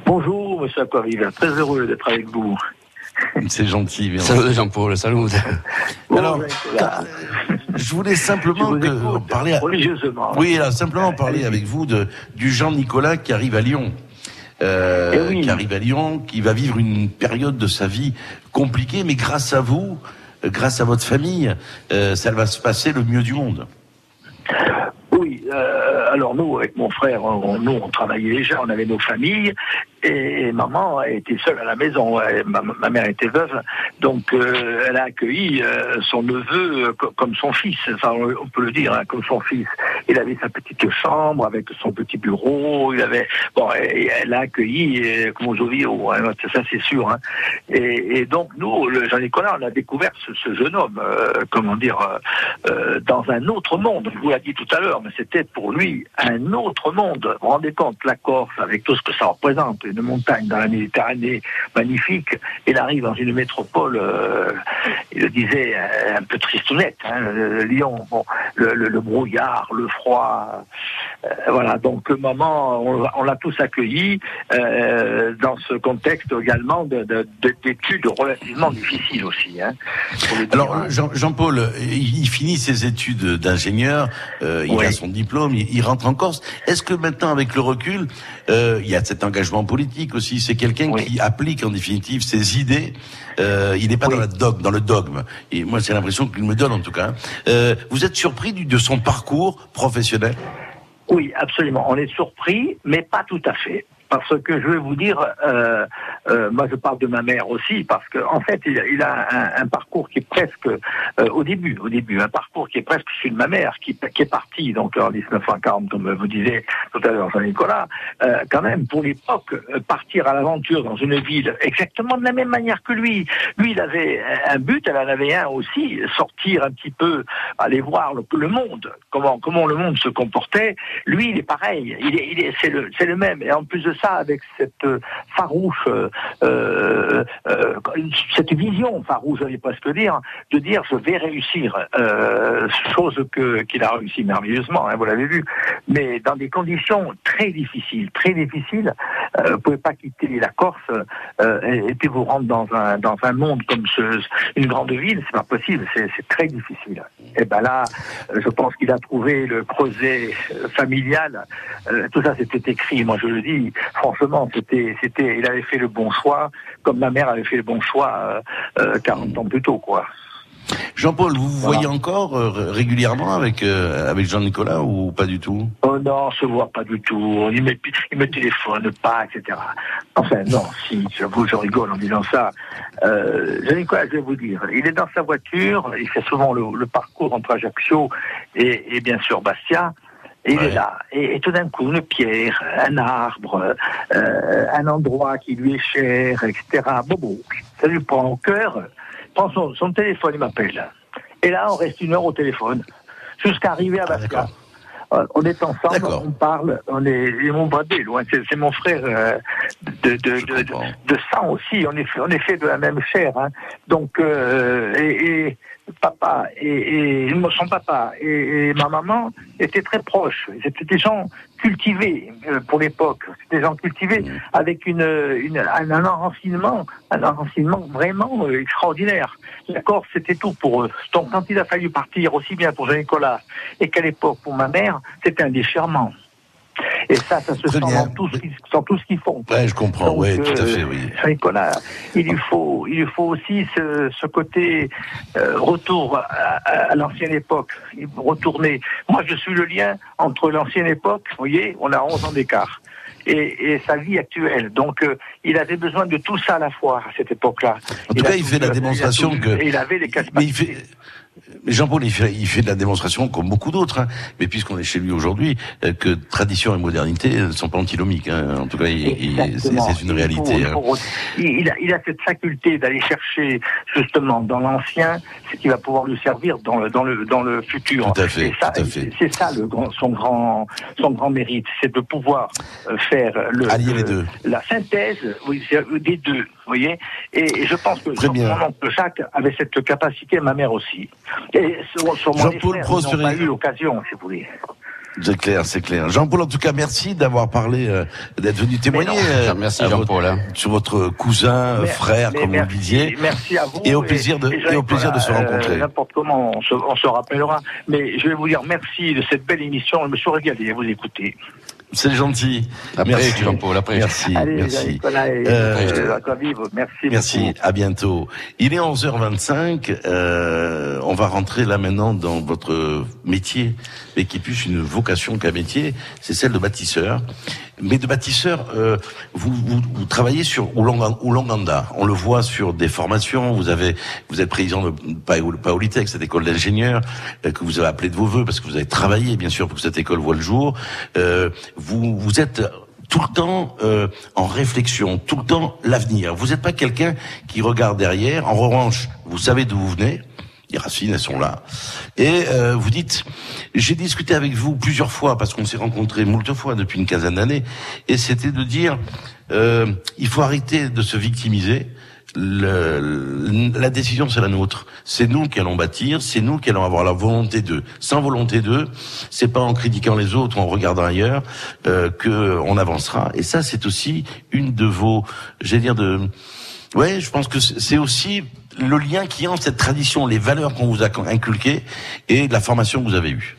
Bonjour Monsieur Aquarive, très heureux d'être avec vous. C'est gentil. Merci. Salut Jean-Paul, salut. Alors, je voulais simplement je que, parler, à... religieusement. oui, là, simplement parler avec vous de du Jean Nicolas qui arrive à Lyon. Euh, Eh oui. qui arrive à Lyon, qui va vivre une période de sa vie compliquée, mais grâce à vous, euh, grâce à votre famille, euh, ça va se passer le mieux du monde. Euh, alors nous, avec mon frère, on, nous, on travaillait déjà, on avait nos familles, et maman était seule à la maison. Ma, mère était veuve, donc euh, elle a accueilli euh, son neveu co- comme son fils, enfin, on, peut le dire, hein, comme son fils. Il avait sa petite chambre avec son petit bureau, il avait... Bon, elle l'a accueilli comme aux Ovio, hein, ça c'est sûr. hein. Et, donc nous, Jean-Nicolas, on a découvert ce, ce jeune homme, comment dire, dans un autre monde. Je vous l'ai dit tout à l'heure, mais c'était pour lui un autre monde. Vous vous rendez compte, la Corse, avec tout ce que ça représente, une montagne dans la Méditerranée magnifique, il arrive dans une métropole, euh, il le disait, un peu tristounette, hein, Lyon, bon, le, le- le brouillard, le froid, euh, voilà. Donc maman, on, on l'a tous accueilli euh, dans ce contexte également de- de- de- d'études relativement difficiles aussi. Hein, Alors. Jean- Jean-Paul, il il finit ses études d'ingénieur, euh, il Oui. a son diplôme, il, il rentre en Corse. Est-ce que maintenant, avec le recul, euh, il y a cet engagement politique aussi C'est quelqu'un qui applique en définitive ses idées. Euh, il n'est pas dans, la dogme, dans le dogme. Et moi, c'est l'impression qu'il me donne en tout cas. Euh, vous êtes surpris du- de son parcours professionnel? Oui, absolument. On est surpris, mais pas tout à fait. Parce que je vais vous dire, euh, euh, moi je parle de ma mère aussi, parce que en fait il, a- un, parcours qui est presque euh, au début, au début, un parcours qui est presque celui de ma mère, qui, est parti donc en 1940, comme vous disiez tout à l'heure Jean-Nicolas, quand même pour l'époque partir à l'aventure dans une ville exactement de la même manière que lui. Lui il avait un but, elle en avait un aussi, sortir un petit peu, aller voir le, monde, comment comment le monde se comportait. Lui, il est pareil. Il est, c'est le, c'est le même. Et en plus de ça, avec cette euh, farouche, euh, euh, euh, cette vision farouche, j'allais presque dire, de dire je vais réussir, euh, chose que qu'il a réussi merveilleusement. Hein, vous l'avez vu, mais dans des conditions très difficiles, très difficiles. Euh, vous pouvez pas quitter la Corse et, et puis vous rendre dans un dans un monde comme ce, une grande ville, c'est pas possible. C'est, très difficile. Et ben là, je pense qu'il a trouvé le creuset familial. Tout ça, c'était écrit. Moi, je le dis franchement, c'était, c'était, il avait fait le bon choix, comme ma mère avait fait le bon choix euh, euh, 40 ans plus tôt, quoi. Jean-Paul, vous vous voyez encore euh, régulièrement avec euh, avec Jean-Nicolas ou pas du tout? Oh non, on se voit pas du tout. Il me, il me téléphone pas, etc. Enfin, non, si, j'avoue, je rigole en disant ça. Euh, je quoi, je vais vous dire. Il est dans sa voiture, il fait souvent le, le parcours entre Ajaccio et, et bien sûr Bastia. Et il est là. Et, et tout d'un coup, une pierre, un arbre, euh, un endroit qui lui est cher, etc. Bon, bon, ça lui prend au cœur. Prend son, son téléphone, il m'appelle. Et là, on reste une heure au téléphone, jusqu'à arriver à Bastia. Euh, on est ensemble, on parle, on est, et mon bradé, loin, c'est mon frère euh, de, de, de, de, sang aussi, on est fait, on est fait de la même chair, hein. donc euh, et, et papa et, son papa et, ma maman étaient très proches, c'était des gens cultivés euh, pour l'époque, c'était des gens cultivés avec une, une un, un enracinement, un enracinement vraiment euh, extraordinaire. La Corse c'était tout pour eux. Donc quand il a fallu partir aussi bien pour Jean-Nicolas et qu'à l'époque pour ma mère, c'était un déchirement. Et ça, ça se sent dans tout ce qu'ils font. Ouais, je comprends. Donc, ouais, tout à euh, fait, oui. Il lui faut, il lui faut aussi ce, ce côté euh, retour à, l'ancienne époque, retourner. Moi, je suis le lien entre l'ancienne époque, vous voyez, on a 11 ans d'écart, et, et sa vie actuelle. Donc, euh, il avait besoin de tout ça à la fois à cette époque-là. En tout cas, il fait la démonstration il que- et il avait les Mais il fait, mais Jean-Paul, il fait, il fait de la démonstration comme beaucoup d'autres. hein. Mais puisqu'on est chez lui aujourd'hui, euh, que tradition et modernité ne sont pas antinomiques. hein. En tout cas, il- il- c'est une réalité. hein. il, a, il a cette faculté d'aller chercher justement dans l'ancien ce qui va pouvoir lui servir dans le dans le dans le futur. Tout à fait, Et ça, tout à fait. C'est ça le grand, son grand son grand mérite, c'est de pouvoir euh, faire le, Allier les le- deux. la synthèse oui, euh, des deux. Vous voyez et, et je pense que Très bien. mon oncle Jacques avait cette capacité, ma mère aussi. Et sur, sur mon Jean-Paul Prosperi- pas eu l'occasion, si vous voulez. C'est clair, c'est clair. Jean-Paul, en tout cas, merci d'avoir parlé, euh, d'être venu témoigner. non. euh, Merci, Jean-Paul, votre- hein. Sur votre cousin, euh, Mais- frère, mais comme vous merci, le disiez. Merci à vous. Et au plaisir de, et au plaisir de se euh, rencontrer. N'importe comment, on se, on se rappellera. Mais je vais vous dire merci de cette belle émission. Je me suis régalé à vous écouter. C'est gentil. Après, merci, Jean-Paul, après. Merci, Allez, merci. Euh, beaucoup. à bientôt. Il est 11h25, euh, on va rentrer là maintenant dans votre métier, mais qui est plus une vocation qu'un métier, c'est celle de bâtisseur. Mais de bâtisseur, euh, vous, vous, vous travaillez sur Oulanga- Oulanganda, on le voit sur des formations, vous avez, vous êtes président de Paoli- Paolitech, cette école d'ingénieurs, euh, que vous avez appelé de vos voeux, parce que vous avez travaillé bien sûr pour que cette école voit le jour. Euh, vous, vous êtes tout le temps euh, en réflexion, tout le temps l'avenir. Vous n'êtes pas quelqu'un qui regarde derrière. En revanche, vous savez d'où vous venez. Les racines, elles sont là. Et euh, vous dites, j'ai discuté avec vous plusieurs fois parce qu'on s'est rencontrés moult fois depuis une quinzaine d'années, et c'était de dire, euh, il faut arrêter de se victimiser. Le- la décision, c'est la nôtre. C'est nous qui allons bâtir, c'est nous qui allons avoir la volonté d'eux. Sans volonté d'eux, c'est pas en critiquant les autres en regardant ailleurs euh, que on avancera. Et ça, c'est aussi une de vos, j'allais dire de, ouais, je pense que c'est aussi le lien qui est entre cette tradition, les valeurs qu'on vous a inculquées et la formation que vous avez eue.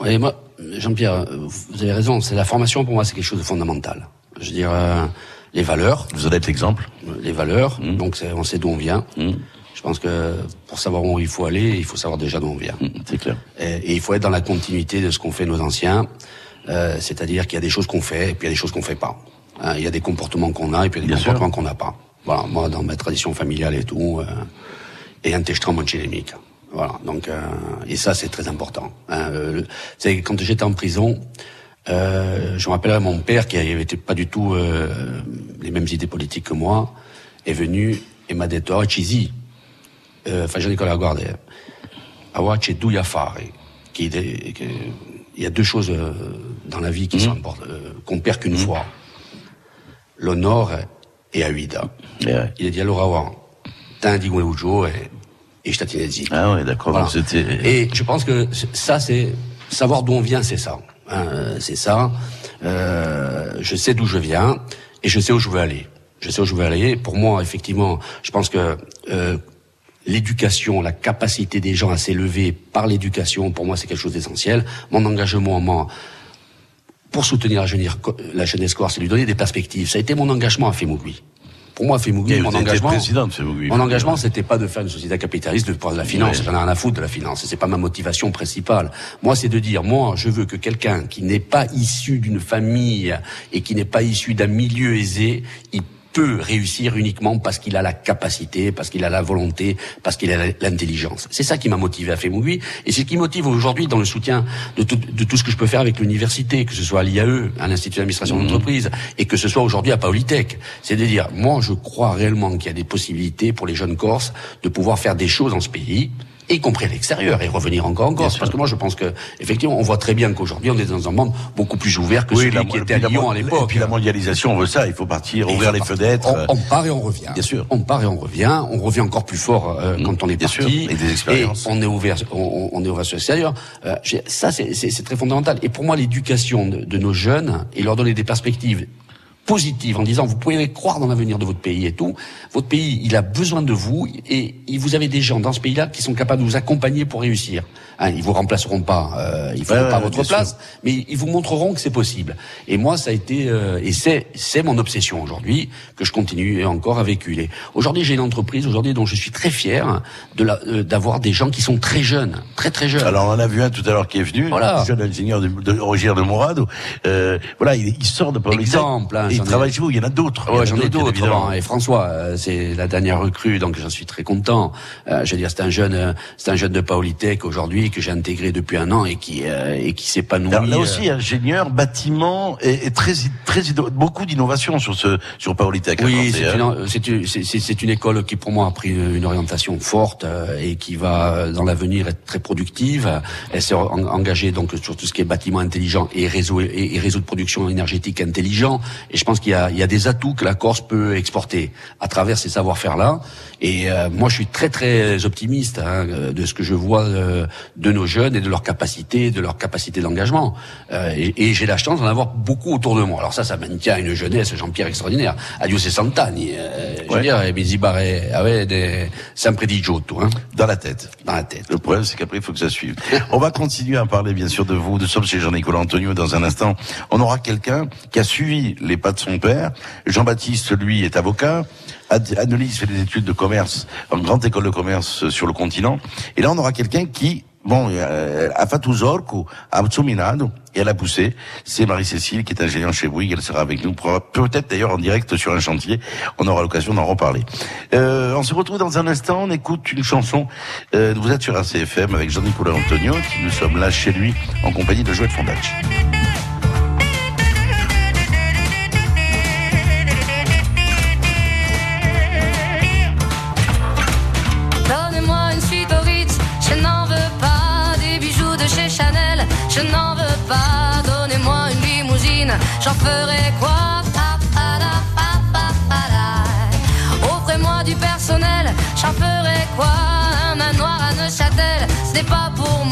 Oui, moi, Jean-Pierre, vous avez raison. C'est la formation pour moi, c'est quelque chose de fondamental. Je veux dire, euh, les valeurs. Vous allez être l'exemple. Les valeurs. Donc, c'est- on sait d'où on vient. Je pense que pour savoir où il faut aller, il faut savoir déjà d'où on vient. C'est clair. Et, et il faut être dans la continuité de ce qu'ont fait nos anciens. Euh, C'est-à-dire qu'il y a des choses qu'on fait et puis il y a des choses qu'on fait pas. Hein, il y a des comportements qu'on a et puis il y a des Bien comportements qu'on n'a pas. Voilà, moi, dans ma tradition familiale et tout, euh, et un textran monchilémique. Voilà, donc, euh, et ça, c'est très important. Hein, euh, c'est quand j'étais en prison, euh, je me rappelle mon père, qui avait pas du tout euh, les mêmes idées politiques que moi, est venu et m'a detto, oh, Cisi, eh, facendo con la guarda, avoir c'è due affari. Qui, il y a deux choses dans la vie qui sont importantes, qu'on perd qu'une fois. L'honneur et la vita. Il a dit guarda, t'as dit e, et je t'attendais dit. Ah ouais, d'accord. Voilà. Et je pense que ça, c'est savoir d'où on vient, c'est ça. Hein, c'est ça. Euh, je sais d'où je viens et je sais où je veux aller. Je sais où je veux aller. Pour moi, effectivement, je pense que euh, l'éducation, la capacité des gens à s'élever par l'éducation, pour moi, c'est quelque chose d'essentiel. Mon engagement, moi, pour soutenir la jeunesse, la jeunesse corse, c'est lui donner des perspectives. Ça a été mon engagement à Femougui. Pour moi, Femougui, Et mon engagement, Femougui. mon engagement, c'était pas de faire une société capitaliste, de prendre la finance. Ouais. J'en ai rien à foutre de la finance. C'est pas ma motivation principale. Moi, c'est de dire, moi, je veux que quelqu'un qui n'est pas issu d'une famille et qui n'est pas issu d'un milieu aisé, il peut réussir uniquement parce qu'il a la capacité, parce qu'il a la volonté, parce qu'il a l'intelligence. C'est ça qui m'a motivé à Femougui et c'est ce qui motive aujourd'hui dans le soutien de tout, de tout ce que je peux faire avec l'université, que ce soit à l'IAE, à l'Institut d'administration d'entreprise, et que ce soit aujourd'hui à Paolitech. C'est de dire, moi, je crois réellement qu'il y a des possibilités pour les jeunes Corses de pouvoir faire des choses dans ce pays y compris à l'extérieur et revenir encore en Corse. Parce que moi, je pense que, effectivement, on voit très bien qu'aujourd'hui, on est dans un monde beaucoup plus ouvert que Oui, celui la- qui était à Lyon à l'époque. Et puis la mondialisation, on veut ça. Il faut partir, ouvrir les fenêtres. On, on part et on revient. Bien sûr. On part et on revient. On revient encore plus fort euh, quand on est bien parti. sûr. Et des expériences. Et on est ouvert. On, on est ouvert sur l'extérieur. Euh, ça, c'est- très fondamental. Et pour moi, l'éducation de, de nos jeunes et leur donner des perspectives positive en disant vous pouvez croire dans l'avenir de votre pays et tout. Votre pays, il a besoin de vous et, vous avez des gens dans ce pays-là qui sont capables de vous accompagner pour réussir. Hein, ils vous remplaceront pas, euh, ils feront pas votre place, mais ils vous montreront que c'est possible. Et moi, ça a été euh, et c'est c'est mon obsession aujourd'hui que je continue encore à véhiculer. Aujourd'hui, j'ai une entreprise aujourd'hui dont je suis très fier de euh, d'avoir des gens qui sont très jeunes, très très jeunes. Alors on en a vu un tout à l'heure qui est venu, voilà. un jeune ingénieur de, de, originaire de Mourad. Euh, voilà, il, il, sort de Exemple. Hein, il travaille chez vous. Il y en a d'autres. Ouais, j'en ai d'autres. Et François, euh, c'est la dernière recrue, donc j'en suis très content. Euh, je veux dire, c'est un jeune, euh, c'est un jeune de Paolitech aujourd'hui que j'ai intégré depuis un an et qui et qui s'épanouit. Là aussi, ingénieur, bâtiment et, très très beaucoup d'innovation sur ce sur Paolitech. Oui, c'est une, c'est une école qui pour moi a pris une orientation forte et qui va dans l'avenir être très productive. Elle s'est engagée donc sur tout ce qui est bâtiment intelligent et réseau et, et réseau de production énergétique intelligent. Et je pense qu'il y a, il y a des atouts que la Corse peut exporter à travers ces savoir-faire-là. Et euh, moi, je suis très très optimiste hein, de ce que je vois euh, de nos jeunes et de leur capacité, de leur capacité d'engagement. Euh, et, et j'ai la chance d'en avoir beaucoup autour de moi. Alors ça, ça maintient une jeunesse, Jean-Pierre extraordinaire. Adieu, c'est Santani. je veux dire, mais Zibaré, ah ouais, des San Prediggio, tout, hein. Dans la tête. Dans la tête. Le problème, c'est qu'après, il faut que ça suive. On va continuer à parler, bien sûr, de vous. Nous sommes chez Jean-Nicolas Antonio dans un instant. On aura quelqu'un qui a suivi les pas de son père. Jean-Baptiste, lui, est avocat. Annelise fait des études de commerce en grande école de commerce sur le continent. Et là, on aura quelqu'un qui, bon, euh, fait zorco, a Minado, et elle a poussé. C'est Marie-Cécile qui est ingénieure chez Bouygues. Elle sera avec nous, peut-être d'ailleurs en direct sur un chantier. On aura l'occasion d'en reparler. Euh, on se retrouve dans un instant. On écoute une chanson. Euh, vous êtes sur ACFM avec Jean-Nicolas Antonio. Nous sommes là chez lui en compagnie de Joël Fondage. Je n'en veux pas. Donnez-moi une limousine, j'en ferai quoi? Offrez-moi du personnel, j'en ferai quoi? Un manoir à Neuchâtel, ce n'est pas pour moi.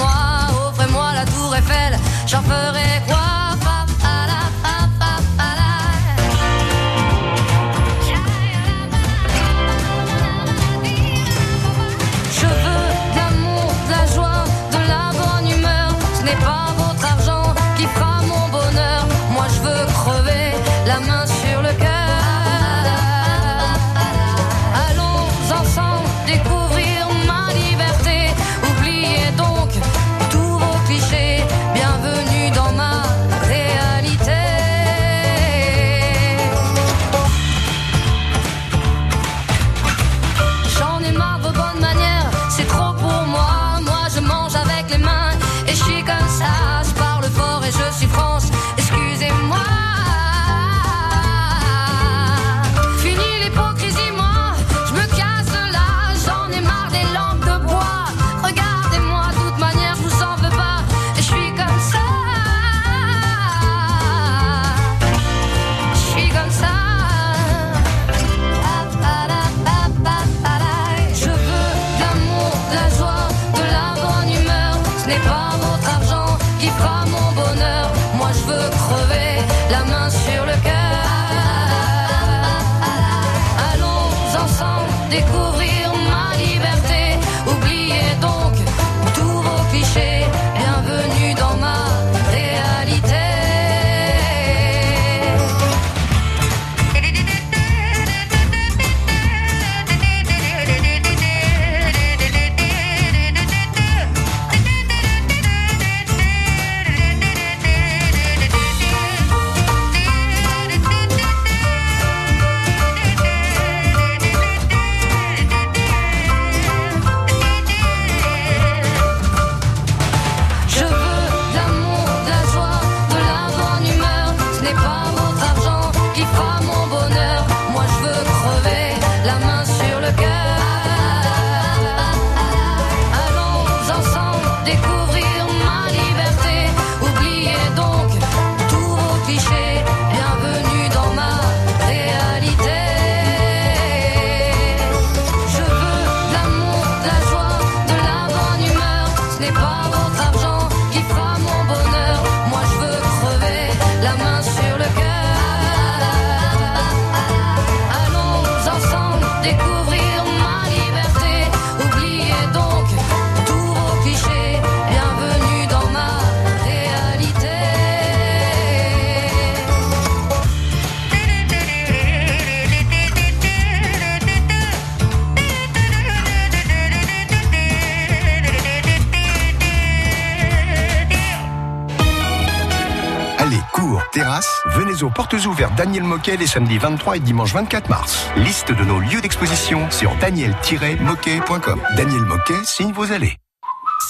Aux portes ouvertes Daniel Moquet les samedis 23 et dimanche 24 mars. Liste de nos lieux d'exposition sur daniel-moquet.com. Daniel Moquet signe vos allées.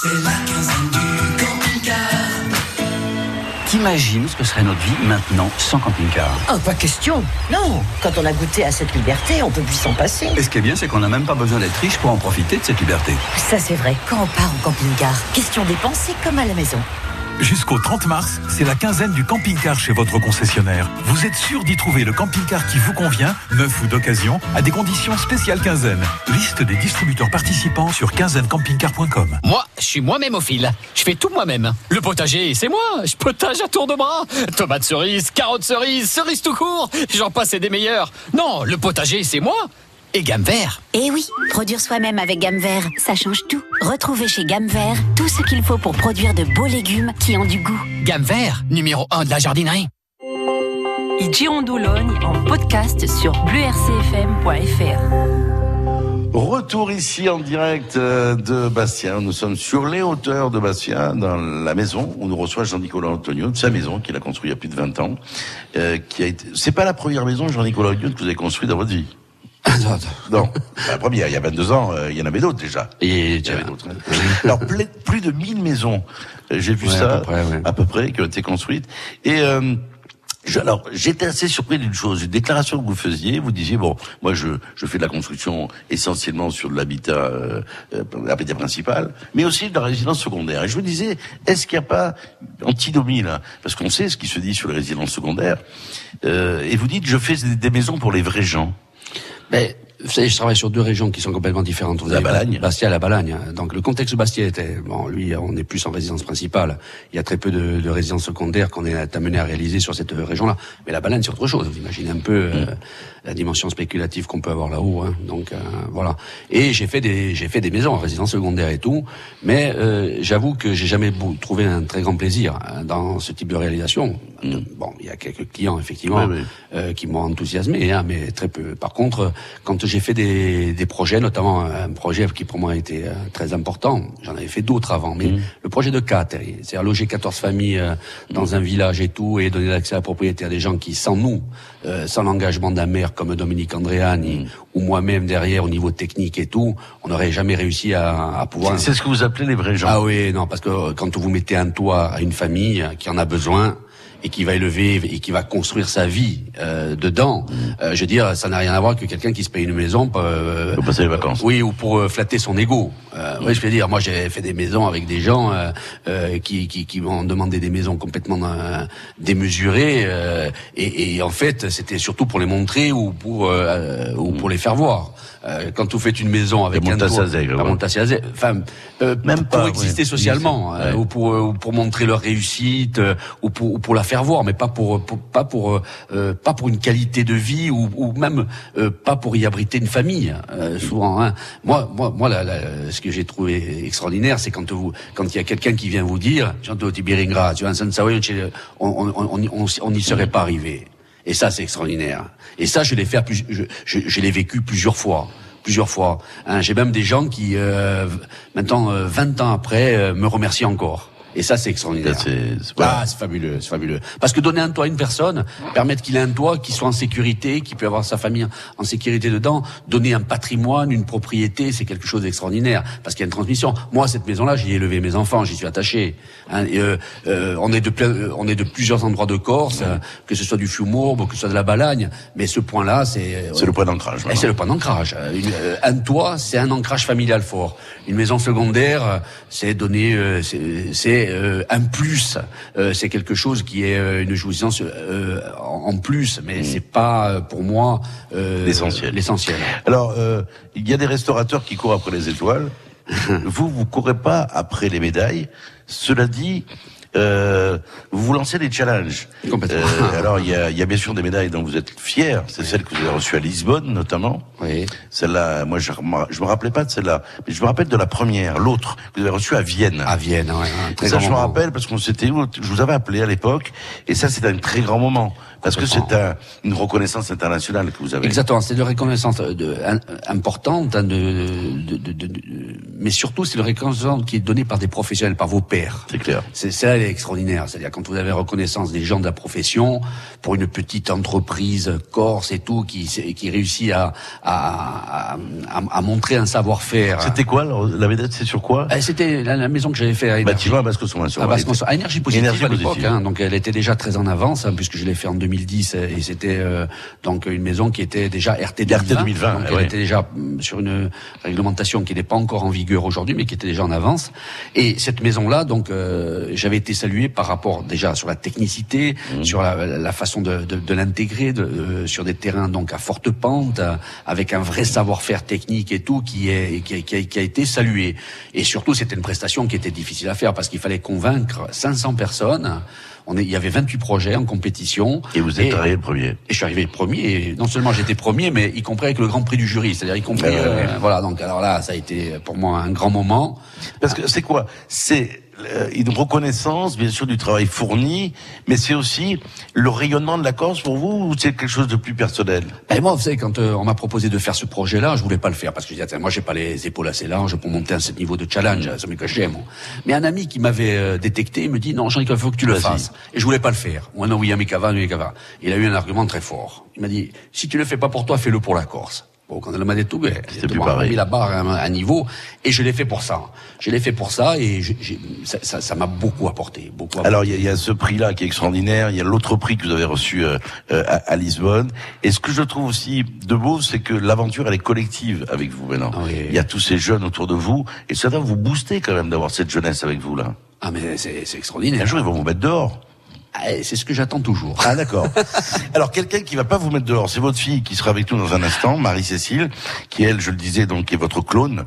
C'est la quinzaine du camping-car. T'imagines ce que serait notre vie maintenant sans camping-car? Oh, pas question. Non, quand on a goûté à cette liberté, on peut plus s'en passer. Et ce qui est bien, c'est qu'on n'a même pas besoin d'être riche pour en profiter de cette liberté. Ça, c'est vrai. Quand on part en camping-car, question dépenser comme à la maison. Jusqu'au 30 mars, c'est la quinzaine du camping-car chez votre concessionnaire. Vous êtes sûr d'y trouver le camping-car qui vous convient, neuf ou d'occasion, à des conditions spéciales quinzaine. Liste des distributeurs participants sur quinzainecampingcar.com. Moi, je suis moi-même au fil. Je fais tout moi-même. Le potager, c'est moi. Je potage à tour de bras. Tomates cerises, carottes cerises, cerises tout court. J'en passe et des meilleurs. Non, le potager, c'est moi. Et gamme vert. Eh oui, produire soi-même avec gamme vert, ça change tout. Retrouvez chez gamme vert tout ce qu'il faut pour produire de beaux légumes qui ont du goût. Gamme vert, numéro 1 de la jardinerie. Girondoulogne en podcast sur bluercfm.fr. Retour ici en direct euh, de Bastien. Nous sommes sur les hauteurs de Bastien, dans la maison où nous reçoit Jean-Nicolas Antonio, de sa maison qu'il a construit il y a plus de 20 ans. Euh, qui a été... C'est pas la première maison, Jean-Nicolas Antonio, que vous avez construite dans votre vie. Non, la première, il y a 22 ans, euh, il y en avait d'autres déjà. Et il y avait d'autres. Alors, plus de 1000 maisons, euh, j'ai vu Ouais, ça, à peu près, ouais. à peu près, qui ont été construites. Et euh, je- alors, j'étais assez surpris d'une chose, une déclaration que vous faisiez. Vous disiez bon, moi, je, je fais de la construction essentiellement sur de l'habitat, euh, euh, l'habitat principal, mais aussi de la résidence secondaire. Et je me disais, est-ce qu'il n'y a pas antinomie là? Parce qu'on sait ce qui se dit sur les résidences secondaires. Euh, et vous dites, je fais des maisons pour les vrais gens. Mais, vous savez, je travaille sur deux régions qui sont complètement différentes. Vous La Balagne. Bastia et la Balagne. Donc, le contexte de Bastia était, bon, lui, on est plus en résidence principale. Il y a très peu de, de résidences secondaires qu'on est amené à réaliser sur cette région-là. Mais la Balagne, c'est autre chose. Vous imaginez un peu euh, la dimension spéculative qu'on peut avoir là-haut. Hein. Donc, euh, voilà. Et j'ai fait des, j'ai fait des maisons en résidence secondaire et tout. Mais euh, j'avoue que j'ai jamais trouvé un très grand plaisir hein, dans ce type de réalisation. Bon, il y a quelques clients effectivement oui. euh, qui m'ont enthousiasmé, hein, mais très peu. Par contre, quand j'ai fait des, des projets, notamment un projet qui pour moi a été euh, très important, j'en avais fait d'autres avant, mais le projet de K, Terry, c'est-à-dire loger 14 familles euh, dans un village et tout, et donner l'accès à la propriété à des gens qui, sans nous, euh, sans l'engagement d'un maire comme Dominique Andréani, ou moi-même derrière au niveau technique et tout, on n'aurait jamais réussi à, à pouvoir... C'est ce que vous appelez les vrais gens. Ah oui, non, parce que euh, quand vous mettez un toit à une famille qui en a besoin et qui va élever et qui va construire sa vie euh, dedans, euh, je veux dire, ça n'a rien à voir que quelqu'un qui se paye une maison pour, euh, Pour passer les vacances. oui, ou pour euh, flatter son ego. Euh, oui, je veux dire, moi j'ai fait des maisons avec des gens euh, euh, qui, qui, qui m'ont demandé des maisons complètement euh, démesurées, euh, et, et en fait, c'était surtout pour les montrer ou pour euh, ou pour les faire voir. Euh, quand vous faites une maison avec un toit, la ouais. Enfin, euh, Même pour pas, exister ouais. socialement, euh, Ouais. ou pour euh, ou pour montrer leur réussite, euh, ou pour ou pour la faire voir, mais pas pour, pour- pas pour pas pour une qualité de vie ou, ou même euh, pas pour y abriter une famille. euh, souvent, hein. moi moi moi la- la- ce que j'ai trouvé extraordinaire, c'est quand vous quand il y a quelqu'un qui vient vous dire, j'entends Tibiringra, tu vois, on on on on on- on n'y serait pas arrivé. Et ça, c'est extraordinaire. Et ça, je l'ai fait, plus, je, je, je l'ai vécu plusieurs fois, plusieurs fois. Hein, J'ai même des gens qui, euh, maintenant, euh, 20 ans après, euh, me remercient encore. Et ça, c'est extraordinaire. C'est- pas- Ah, c'est fabuleux, c'est fabuleux. Parce que donner un toit à une personne, permettre qu'il ait un toit, qu'il soit en sécurité, qu'il puisse avoir sa famille en sécurité dedans, donner un patrimoine, une propriété, c'est quelque chose d'extraordinaire. Parce qu'il y a une transmission. Moi, cette maison-là, j'y ai élevé mes enfants, j'y suis attaché. Hein, et, euh, euh, on est de plein- euh, on est de plusieurs endroits de Corse, euh, que ce soit du Fumourbe, que ce soit de la Balagne, mais ce point-là, c'est C'est le point d'ancrage. c'est le point d'ancrage. Euh, euh, Un toit, c'est un ancrage familial fort. Une maison secondaire, euh, c'est donner, euh, c'est c'est, euh, un plus. Euh, c'est quelque chose qui est euh, une jouissance euh, en plus, mais c'est pas euh, pour moi euh, L'essentiel. L'essentiel. Alors, euh, il y a des restaurateurs qui courent après les étoiles. vous, vous courez pas après les médailles. Cela dit, euh, vous vous lancez des challenges. Complètement. Euh, alors, il y a, y a bien sûr des médailles dont vous êtes fiers. C'est celle que vous avez reçue à Lisbonne, notamment. Oui. Celle-là, moi, je, je me rappelais pas de celle-là, mais je me rappelle de la première, l'autre que vous avez reçue à Vienne. À Vienne, ouais, un très ça, grand je me rappelle parce qu'on s'était, je vous avais appelé à l'époque, et ça, c'était un très grand moment Parce que c'est un, une reconnaissance internationale que vous avez. Exactement, c'est de reconnaissance de, un- importante, hein, de, de, de- de- de- mais surtout c'est une reconnaissance qui est donnée par des professionnels, par vos pairs. C'est clair. C'est ça, elle est extraordinaire. C'est-à-dire quand vous avez reconnaissance des gens de la profession pour une petite entreprise corse et tout qui qui réussit à à, à, à- montrer un savoir-faire. C'était quoi la vedette C'est sur quoi Euh, C'était la, la maison que j'avais fait à Énergie. Bâtiment à basse consommation. À conso- à énergie positive Énergie à l'époque, hein, donc elle était déjà très en avance hein, puisque je l'ai fait en 2010 euh, et c'était euh, donc une maison qui était déjà RT 2020, RT 2020, donc elle ouais. était déjà mm, sur une réglementation qui n'est pas encore en vigueur aujourd'hui mais qui était déjà en avance et cette maison là donc euh, j'avais été salué par rapport déjà sur la technicité Mmh. sur la, la façon de, de, de l'intégrer de, euh, sur des terrains donc à forte pente avec un vrai savoir-faire technique et tout qui est qui a, qui a- qui a été salué et surtout c'était une prestation qui était difficile à faire parce qu'il fallait convaincre 500 personnes on est, il y avait 28 projets en compétition. Et vous êtes arrivé le premier. Et je suis arrivé le premier. Et non seulement j'étais premier, mais y compris avec le Grand Prix du jury, c'est-à-dire y compris. Ah euh, voilà. Donc alors là, ça a été pour moi un grand moment. Parce que c'est quoi? C'est une reconnaissance, bien sûr, du travail fourni, mais c'est aussi le rayonnement de la Corse pour vous ou c'est quelque chose de plus personnel? Et moi, vous savez, quand euh, on m'a proposé de faire ce projet-là, je voulais pas le faire parce que je disais, Tiens, moi, j'ai pas les épaules assez larges pour monter à ce niveau de challenge, ça me que j'aime. Mais un ami qui m'avait euh, détecté me dit, non, Jean-Luc, il faut que tu le fasses. Et je voulais pas le faire. Moi, non, oui, Amikava, Amikava. Il a eu un argument très fort. Il m'a dit, si tu le fais pas pour toi, fais-le pour la Corse. Bon, quand elle m'a tout, on a mis la barre à un, à un niveau, et je l'ai fait pour ça. Je l'ai fait pour ça, et j'ai- ça m'a beaucoup apporté, beaucoup apporté. Alors il y, y a ce prix-là qui est extraordinaire, il y a l'autre prix que vous avez reçu euh, euh, à, à Lisbonne. Et ce que je trouve aussi de beau, c'est que l'aventure elle est collective avec vous maintenant. Il y a tous ces jeunes autour de vous, et ça doit vous booster quand même d'avoir cette jeunesse avec vous là. Ah mais c'est extraordinaire. Un jour ils vont vous mettre dehors. Ah, C'est ce que j'attends toujours. Ah d'accord. Alors quelqu'un qui va pas vous mettre dehors, c'est votre fille qui sera avec nous dans un instant, Marie-Cécile, qui elle, je le disais, donc est votre clone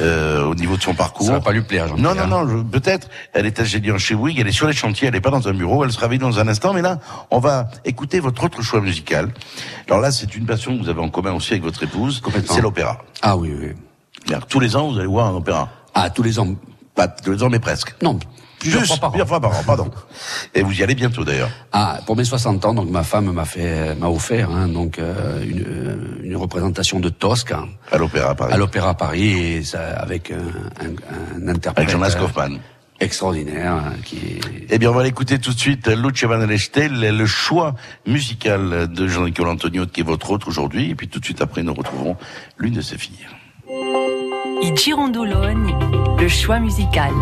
euh, au niveau de son parcours. Ça va pas lui plaire, Non, non, non, je- peut-être. Elle est ingénieure chez Bouygues, elle est sur les chantiers, elle n'est pas dans un bureau, elle sera avec nous dans un instant, mais là, on va écouter votre autre choix musical. Alors là, c'est une passion que vous avez en commun aussi avec votre épouse, c'est l'opéra. Ah oui, oui. Alors, tous les ans, vous allez voir un opéra. Ah, tous les ans. Pas tous les ans, mais presque. Non, plusieurs Plus, fois par an. plusieurs fois par an, pardon. Et vous y allez bientôt d'ailleurs. Ah, pour mes 60 ans, donc ma femme m'a fait, m'a offert hein, donc euh, une, euh, une représentation de Tosca à l'Opéra à Paris. À l'Opéra à Paris, et ça, avec un, un, un interprète Avec Jonas euh, Kaufmann. extraordinaire, hein, qui est Eh bien, on va l'écouter tout de suite. Luce Van Restel, le choix musical de Jean-Nicole Antonio, qui est votre autre aujourd'hui. Et puis tout de suite après, nous retrouverons l'une de ses filles. I Girondoloni, le choix musical.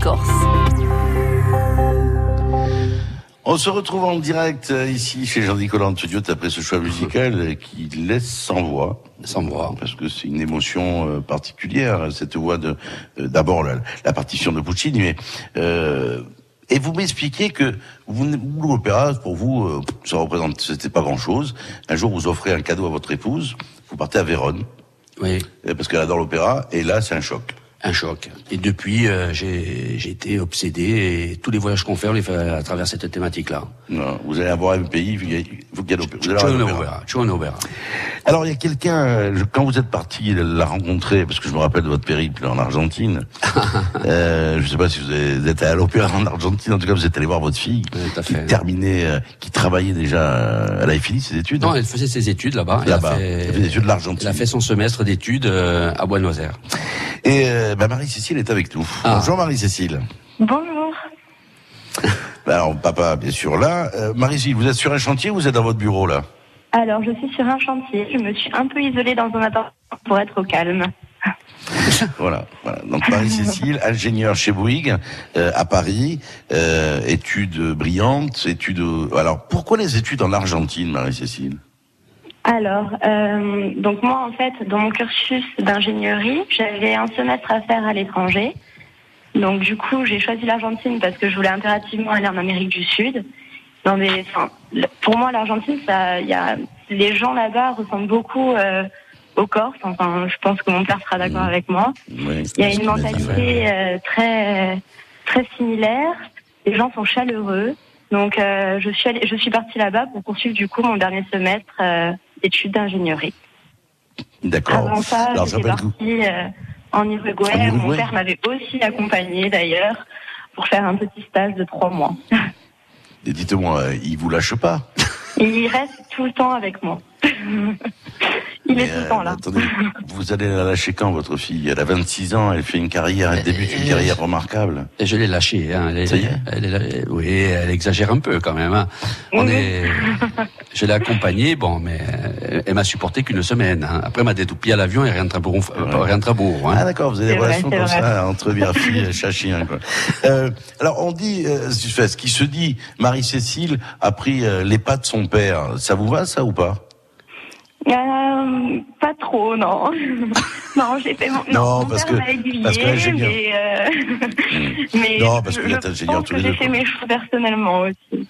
Corse. On se retrouve en direct euh, ici chez Jean-Nicolas Antonio après ce choix musical euh, qui laisse sans voix. Sans voix. Parce que c'est une émotion euh, particulière, cette voix de, d'abord la, la partition de Puccini, mais, euh, et vous m'expliquez que vous, vous, l'opéra, pour vous, ça représente, c'était pas grand chose. Un jour, vous offrez un cadeau à votre épouse, vous partez à Vérone. Oui. Parce qu'elle adore l'opéra, et là, c'est un choc. Un choc. Et depuis, euh, j'ai été obsédé et tous les voyages qu'on fait, on les fait à travers cette thématique-là. Non, vous allez avoir un pays, vous allez vous allez. Alors, il y a quelqu'un, euh, quand vous êtes parti la rencontrer, parce que je me rappelle de votre périple en Argentine, euh, je ne sais pas si vous avez- vous êtes allé à l'opéra en Argentine, en tout cas, vous êtes allé voir votre fille, qui terminait, euh, qui travaillait déjà, euh, elle avait fini ses études Non, elle faisait ses études là-bas. Elle Là-bas. Elle fait des études de l'Argentine. Elle a fait son semestre d'études euh, à Buenos Aires. Et euh, bah, Marie-Cécile est avec nous. Ah. Bonjour Marie-Cécile. Bonjour. Bah, Alors, papa, bien sûr, là. Euh, Marie-Cécile, vous êtes sur un chantier ou vous êtes dans votre bureau, là Alors, je suis sur un chantier. Je me suis un peu isolée dans un appartement pour être au calme. Voilà, voilà. Donc Marie-Cécile, ingénieure chez Bouygues euh, à Paris, euh, études brillantes, études. Alors pourquoi les études en Argentine, Marie-Cécile? Alors, euh, donc moi, en fait, dans mon cursus d'ingénierie, j'avais un semestre à faire à l'étranger. Donc, du coup, j'ai choisi l'Argentine parce que je voulais impérativement aller en Amérique du Sud. Dans des, enfin, le- pour moi, l'Argentine, ça, il y a, les gens là-bas ressemblent beaucoup euh, aux Corses. Enfin, je pense que mon père sera d'accord avec moi. Il y a une mentalité euh, très très similaire. Les gens sont chaleureux. Donc, euh, je suis allée- je suis partie là-bas pour poursuivre du coup mon dernier semestre d'études d'ingénierie. D'accord. Avant ça, Alors j'étais partie euh, en Uruguay. En Mon Uruguay père m'avait aussi accompagnée d'ailleurs pour faire un petit stage de trois mois. Et dites-moi, il vous lâche pas? Il reste tout le temps avec moi. il est tout le euh, temps là. Attendez, vous allez la lâcher quand, votre fille? Elle a 26 ans, elle fait une carrière, elle débute une carrière remarquable. Et je l'ai lâchée. Hein. Elle est, Ça y est? elle oui, elle exagère un peu quand même. hein. On est, je l'ai accompagnée, bon, mais euh, elle m'a supporté qu'une semaine. hein. Après, elle m'a détoupillé à l'avion et rien de très beau. euh, Rien de très beau hein. Ah d'accord, vous avez des vrai, relations comme vrai. ça entre mère fille, chat chien. Quoi. Euh, alors on dit, euh, ce qui se dit, Marie-Cécile a pris euh, les pas de son père. Ça vous va ça ou pas? Euh, pas trop, non. non, j'ai fait mon. Non, mon parce père que- aiguillé, parce que l'ingénieur- mais, euh, mais Non, parce êtes je ingénieur pense tous que les deux, J'ai fait mes choix personnellement aussi.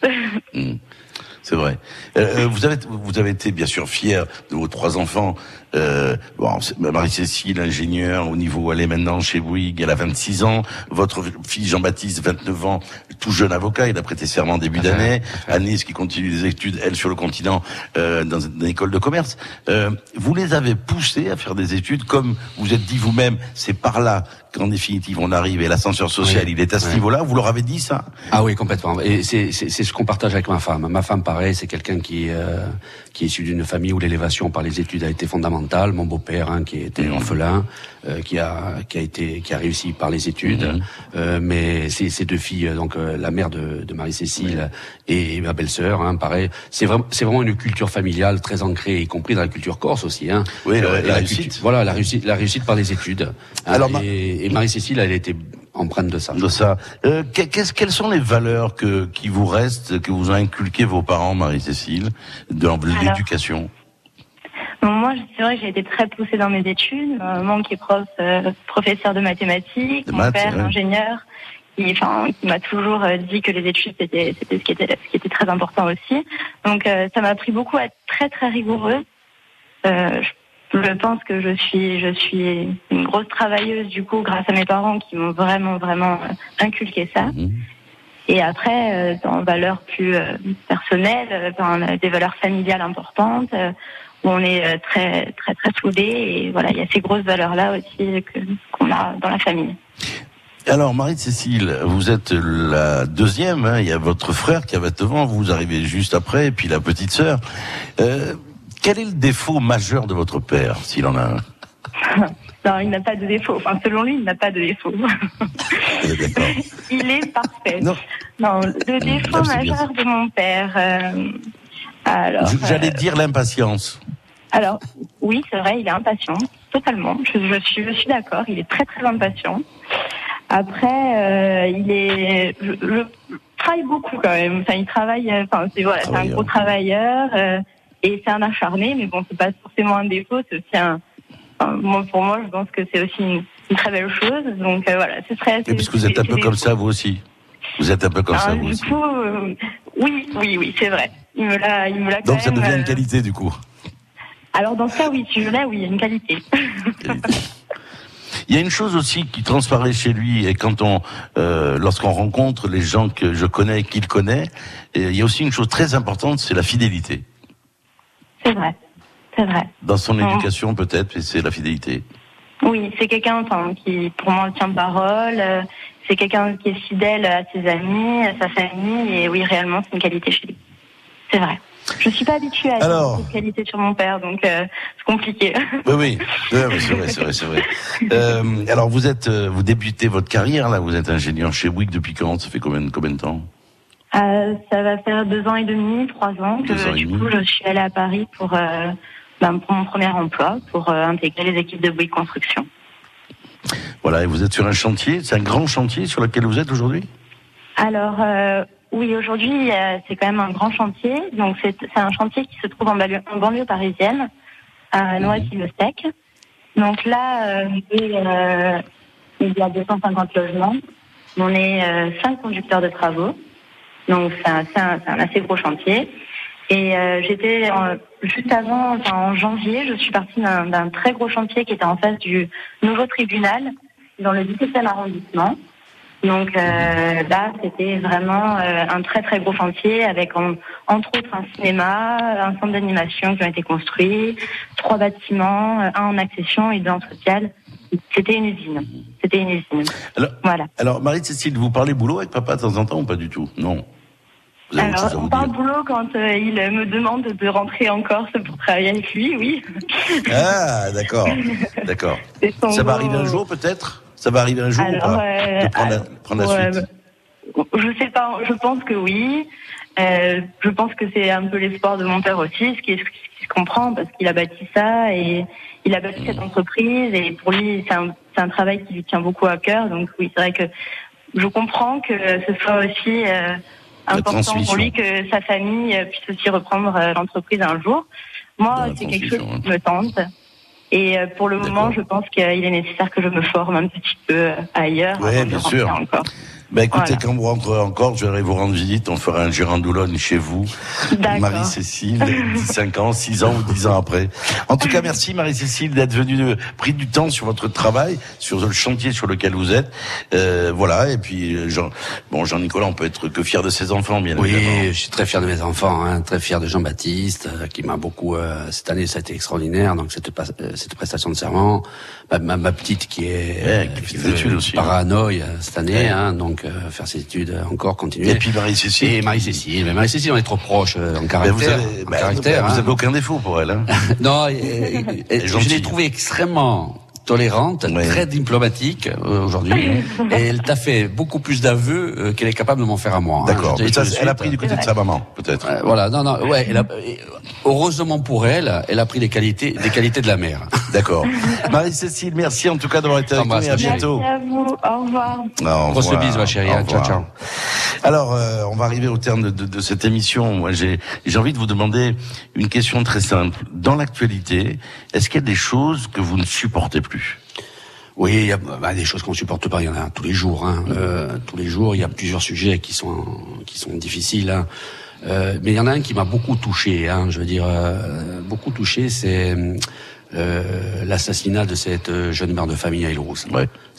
C'est vrai. Euh, euh, vous avez vous avez été bien sûr fier de vos trois enfants. Euh, bon, Marie-Cécile, ingénieure au niveau, elle est maintenant chez Bouygues, elle a 26 ans. Votre fils Jean-Baptiste, 29 ans, tout jeune avocat, il a prêté serment en début d'année. Agnès qui continue des études, elle sur le continent, euh, dans une école de commerce. Euh, vous les avez poussés à faire des études comme vous êtes dit vous-même, c'est par là qu'en définitive on arrive et l'ascenseur social, Oui. il est à ce niveau-là. Vous leur avez dit ça? Ah oui, complètement. Et c'est c'est c'est ce qu'on partage avec ma femme. Ma femme, pareil, c'est quelqu'un qui euh, qui est issu d'une famille où l'élévation par les études a été fondamentale. Mon beau-père, hein, qui était Mmh. orphelin, euh, qui a qui a été qui a réussi par les études. Mmh. Euh, mais ces ces deux filles, euh, donc euh, la mère de, de Marie-Cécile et ma belle-sœur, hein, pareil. C'est vraiment c'est vraiment une culture familiale très ancrée, y compris dans la culture corse aussi. Hein. Oui, la- culture- réussite. voilà, la réussite, la réussite par les études. Hein, Alors, et, et Marie-Cécile, elle était empreinte de ça. de ça. Euh, que- qu'est-ce- quelles sont les valeurs que, qui vous restent, que vous ont inculquées vos parents, Marie-Cécile, dans l'éducation? Moi, c'est vrai que j'ai été très poussée dans mes études. Ma maman qui est prof, euh, professeur de mathématiques, De mon maths, père ouais. ingénieur, qui, enfin, qui m'a toujours euh, dit que les études c'était c'était ce qui était ce qui était très important aussi. Donc, euh, ça m'a appris beaucoup à être très très rigoureuse. Euh, je, pense que je suis je suis une grosse travailleuse du coup grâce à mes parents qui m'ont vraiment vraiment euh, inculqué ça. Et après, euh, dans valeurs plus euh, personnelles, euh, euh, des valeurs familiales importantes, euh, où on est euh, très très très soudés. Et voilà, il y a ces grosses valeurs-là aussi que- qu'on a dans la famille. Alors, Marie-Cécile, vous êtes la deuxième, hein, il y a votre frère qui avait devant, vous arrivez juste après, et puis la petite sœur. Euh, quel est le défaut majeur de votre père, s'il en a un non, il n'a pas de défaut. Enfin, selon lui, il n'a pas de défaut. il est parfait. Non, le défaut Ah, bien majeur de mon père. euh, alors, J'allais euh, dire l'impatience. alors, oui, c'est vrai, il est impatient. totalement. Je, je suis, je suis d'accord. Il est très très impatient. Après, euh, il est, je, je travaille beaucoup quand même. Enfin, il travaille. euh, Enfin, c'est voilà, c'est un gros travailleur euh, et c'est un acharné. Mais bon, c'est pas forcément un défaut. C'est aussi un. enfin, moi, pour moi, je pense que c'est aussi une, une très belle chose. Donc euh, voilà, ce serait. Et parce que vous êtes un peu comme ça, vous aussi. Vous êtes un peu comme ça, Ah, vous du aussi. coup, euh, oui, oui, oui, c'est vrai. Il me l'a, il me l'a. quand Donc ça même, devient euh, une qualité, du coup. Alors dans ce cas, oui, si je l'ai, oui, il y a une qualité. Il y a une chose aussi qui transparaît chez lui, et quand on, euh, lorsqu'on rencontre les gens que je connais et qu'il connaît, et il y a aussi une chose très importante, c'est la fidélité. c'est vrai, c'est vrai. Dans son éducation, peut-être, c'est la fidélité. Oui, c'est quelqu'un enfin, qui, pour moi, tient parole. euh, C'est quelqu'un qui est fidèle à ses amis, à sa famille, et oui, réellement, c'est une qualité chez lui. C'est vrai. Je suis pas habituée à Alors. cette qualité sur mon père, donc euh, c'est compliqué. Oui, oui, c'est vrai, c'est vrai, c'est vrai. Euh, alors vous êtes, euh, vous débutez votre carrière là, vous êtes ingénieur chez Bouygues depuis quand? Ça fait combien, de- combien de temps? Euh, ça va faire deux ans et demi, trois ans que Deux ans et du demi. coup je suis allée à Paris pour, ben, pour mon premier emploi, pour intégrer les équipes de Bouygues Construction. Voilà, et vous êtes sur un chantier, c'est un grand chantier sur lequel vous êtes aujourd'hui? Alors oui, aujourd'hui euh, c'est quand même un grand chantier. Donc c'est un chantier qui se trouve en banlieue, en banlieue parisienne, à Noisy-le-Sec. Donc là, euh, et, euh, il y a 250 logements. On est euh, cinq conducteurs de travaux. Donc c'est un, un- un assez gros chantier. Et euh, j'étais juste avant, enfin, en janvier, je suis partie d'un d'un très gros chantier qui était en face du nouveau tribunal dans le 17e arrondissement. Donc euh, là, c'était vraiment euh, un très très gros chantier avec en- entre autres un cinéma, un centre d'animation qui ont été construits, trois bâtiments, euh, un en accession et deux en social. C'était une usine. C'était une usine. Alors, Voilà. alors Marie-Cécile, vous parlez boulot avec papa de temps en temps ou pas du tout? Non. Alors, on parle boulot quand euh, il me demande de rentrer en Corse pour travailler avec lui, oui. Ah, d'accord, d'accord. Ça va arriver un jour peut-être? Ça va arriver un jour ou Alors, pas euh, De prendre la, prendre suite. Je sais pas, je pense que oui. Euh, je pense que c'est un peu l'espoir de mon père aussi, ce qui, ce qui se comprend parce qu'il a bâti ça et il a bâti cette entreprise et pour lui c'est un, c'est un travail qui lui tient beaucoup à cœur. Donc oui, c'est vrai que je comprends que ce soit aussi euh, important pour lui que sa famille puisse aussi reprendre euh, l'entreprise un jour. Moi, c'est quelque chose qui me tente. Et euh, pour le moment, je pense qu'il est nécessaire que je me forme un petit peu euh, ailleurs. Oui, bien sûr. encore. Ben écoutez, Voilà. quand vous rentrerez encore, je viendrai vous rendre visite. On fera un Girandoulogne chez vous. D'accord. Marie-Cécile, 5 ans, 6 ans ou 10 ans après. En tout cas, merci Marie-Cécile d'être venue, de, pris du temps sur votre travail, sur le chantier sur lequel vous êtes. Euh, voilà, et puis euh, Jean, bon, Jean-Nicolas, on peut être que fier de ses enfants, bien Oui, évidemment. je suis très fier de mes enfants, hein, très fier de Jean-Baptiste, euh, qui m'a beaucoup. euh, cette année, ça a été extraordinaire. Donc cette, euh, cette prestation de serment, ma, ma, ma petite qui est Ouais, qui fait des études aussi, hein. paranoïa cette année, Ouais. hein, donc euh, faire ses études euh, encore continuer. Et puis Marie-Cécile. Et Marie-Cécile, mais Marie-Cécile, on est trop proches euh, en caractère. vous avez, en ben, caractère, vous hein. avez aucun défaut pour elle. Hein. Non, et- et- et je l'ai trouvée extrêmement tolérante, très diplomatique euh, aujourd'hui, et elle t'a fait beaucoup plus d'aveux euh, qu'elle est capable de m'en faire à moi. hein. D'accord. De elle a suite. pris du côté de sa maman, peut-être. Euh, voilà, non, non, ouais, elle a- heureusement pour elle, elle a pris des qualités, des qualités de la mère. D'accord. Marie-Cécile, merci en tout cas d'avoir été avec nous et à bientôt. Merci à vous. Au revoir. Ah, au Grosse revoir. bise, ma chérie, Au hein. Ciao, revoir. Alors, euh, on va arriver au terme de, de- de cette émission. Moi, j'ai j'ai envie de vous demander une question très simple. Dans l'actualité, est-ce qu'il y a des choses que vous ne supportez plus? Oui, il y a bah, des choses qu'on supporte pas. Il y en a tous les jours. Hein. Euh, tous les jours, il y a plusieurs sujets qui sont qui sont difficiles. hein. Euh, mais il y en a un qui m'a beaucoup touché. Hein, je veux dire, euh, beaucoup touché, c'est euh, l'assassinat de cette euh, jeune mère de famille à Île-Rousse.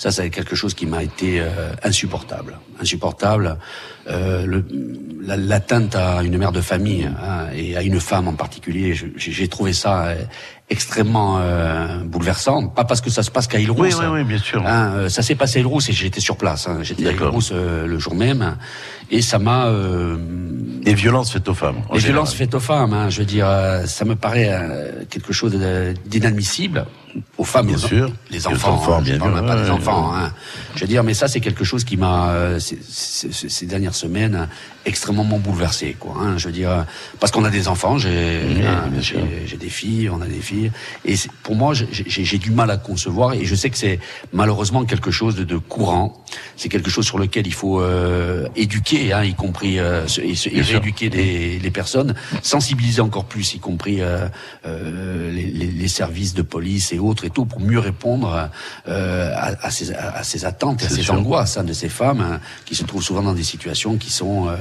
Ça, c'est quelque chose qui m'a été euh, insupportable. Insupportable. Euh, la- L'atteinte à une mère de famille hein, et à une femme en particulier, j'ai trouvé ça euh, extrêmement euh, bouleversant. Pas parce que ça se passe qu'à Île-Rousse. Oui, oui, oui, bien sûr. Hein, euh, ça s'est passé à Île-Rousse et j'étais sur place. Hein. J'étais à Île-Rousse euh, le jour même et ça m'a. Euh, Les violences faites aux femmes. les général. violences faites aux femmes, hein, je veux dire, ça me paraît euh, quelque chose d'inadmissible. Aux femmes, Bien aux- sûr. les Les enfants, enfants, hein, bien je parle sûr, même pas ouais, des enfants. ouais. hein. Je veux dire, mais ça, c'est quelque chose qui m'a, euh, ces dernières semaines, extrêmement bouleversé, quoi. hein. je veux dire, parce qu'on a des enfants, j'ai, Oui, bien des filles, on a des filles, et pour moi, j'ai, du mal à concevoir, et je sais que c'est malheureusement quelque chose de, de courant. C'est quelque chose sur lequel il faut euh, éduquer, hein, y compris euh, et, Bien rééduquer les, les personnes, sensibiliser encore plus, y compris euh, euh, les, les- les services de police et autres et tout, pour mieux répondre euh, à, à ces, à ces attentes et à ces sûr. angoisses hein, de ces femmes hein, qui se trouvent souvent dans des situations qui sont euh,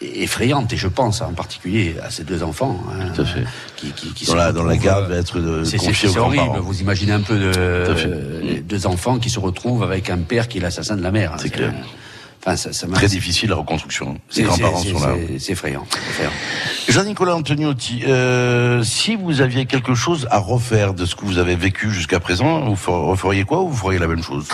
effrayantes. Et je pense en particulier à ces deux enfants. hein, Tout à fait. Qui, qui, qui Dans la- dans la garde euh, va être de- c'est- c'est- confiée aux horrible. Vous imaginez un peu de, euh, les deux enfants qui se retrouvent avec un père qui est l'assassin de la mère. hein. C'est clair. Enfin, ça, ça m'a- Très difficile la reconstruction. Les grands-parents sont là. c'est- effrayant. Jean-Nicolas Antoniotti, euh, si vous aviez quelque chose à refaire de ce que vous avez vécu jusqu'à présent, vous fer- referiez quoi ou vous feriez la même chose?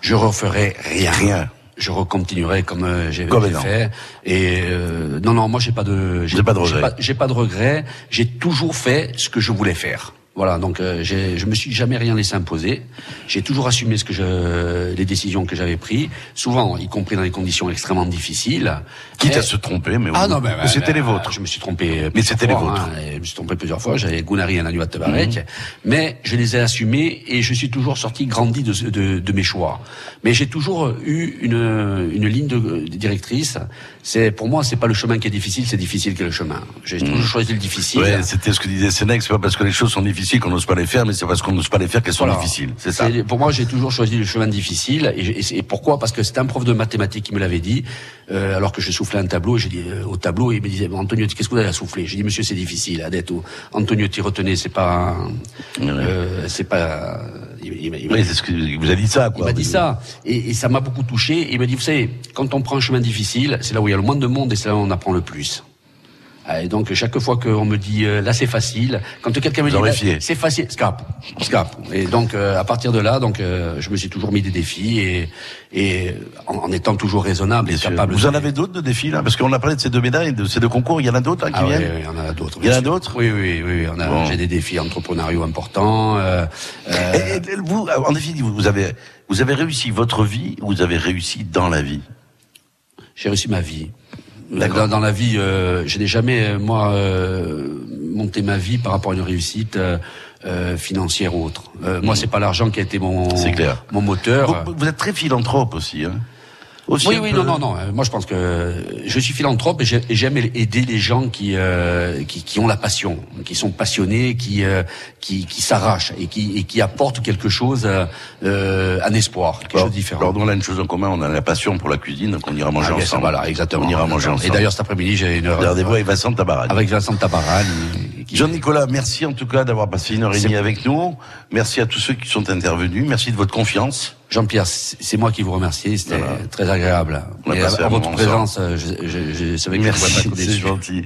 Je referai rien. Rien. Je recontinuerai comme euh, j'ai fait. Et euh, non, non, moi j'ai pas de, j'ai pas de j'ai regrets. pas- J'ai pas, de regrets. J'ai toujours fait ce que je voulais faire. Voilà, donc euh, je me suis jamais rien laissé imposer. J'ai toujours assumé ce que je, les décisions que j'avais prises, souvent y compris dans des conditions extrêmement difficiles. Quitte Et- à se tromper, mais, Ah au- non, mais, mais c'était les vôtres. Je me suis trompé. Mais c'était les vôtres. hein, je me suis trompé plusieurs fois. J'avais Gunari et Nanuat Tabarek, Mhm. mais je les ai assumés et je suis toujours sorti grandi de, de, de mes choix. Mais j'ai toujours eu une, une ligne de, de directrice. C'est pour moi, c'est pas le chemin qui est difficile, c'est difficile qui est le chemin. J'ai toujours choisi le difficile. Ouais, c'était ce que disait Sénèque, c'est pas parce que les choses sont difficiles qu'on n'ose pas les faire, mais c'est parce qu'on n'ose pas les faire qu'elles sont Voilà. difficiles. C'est ça. Pour moi, j'ai toujours choisi le chemin difficile. Et, pourquoi? Parce que c'était un prof de mathématiques qui me l'avait dit, euh, alors que je soufflais un tableau. Et j'ai dit euh, au tableau, et il me disait, Antonio, qu'est-ce que vous avez à souffler? J'ai dit, monsieur, c'est difficile. Adetto, Antonio, tu retenez, c'est pas, euh, c'est pas. Il, il- il- Oui, c'est ce que il vous a dit ça, il quoi. m'a dit ça, et, et ça m'a beaucoup touché. Il m'a dit, vous savez, quand on prend un chemin difficile, c'est là où il y a le moins de monde et c'est là où on apprend le plus. Ah, Et donc chaque fois qu'on me dit euh, là c'est facile, quand quelqu'un me dit c'est facile, scap, scap. Et donc euh, à partir de là, donc euh, je me suis toujours mis des défis et, et en, en étant toujours raisonnable et capable. Vous en avez d'autres de défis là? Parce qu'on a parlé de ces deux médailles, de ces deux concours. Il y en a d'autres hein, qui Ah oui, viennent. oui, il y en a d'autres. Il y en a d'autres? Oui, oui, oui. on a- Bon. J'ai des défis entrepreneuriaux importants. euh, Et- et vous, en définitive, vous avez, vous avez réussi votre vie, ou vous avez réussi dans la vie? J'ai réussi ma vie. Dans, dans la vie, euh, je n'ai jamais, euh, moi, euh, monté ma vie par rapport à une réussite euh, euh, financière ou autre. Euh, Moi, c'est pas l'argent qui a été mon, clair. mon moteur. Vous, vous êtes très philanthrope aussi, hein Aussi oui, oui, peu- non, non, non. Euh, Moi, je pense que je suis philanthrope et j'ai- et j'aime aider les gens qui, euh, qui qui ont la passion, qui sont passionnés, qui euh, qui, qui s'arrachent et qui et qui apportent quelque chose, euh, euh, un espoir, quelque Alors, chose de différent. alors, nous, on a une chose en commun, on a la passion pour la cuisine, donc on ira manger Ah, ensemble. voilà, exactement. On ira manger Et ensemble. d'ailleurs, cet après-midi, j'ai une heure. Rendez-vous avec Vincent Tabarani. Avec Vincent Tabarani. Jean-Nicolas, merci en tout cas d'avoir passé une heure et demie avec nous. Merci à tous ceux qui sont intervenus. Merci de votre confiance. Jean-Pierre, c'est moi qui vous remercie. C'était très agréable. On a Et à, votre présence, euh, je, je, je savais que je Merci, pourrais pas déçu. gentil.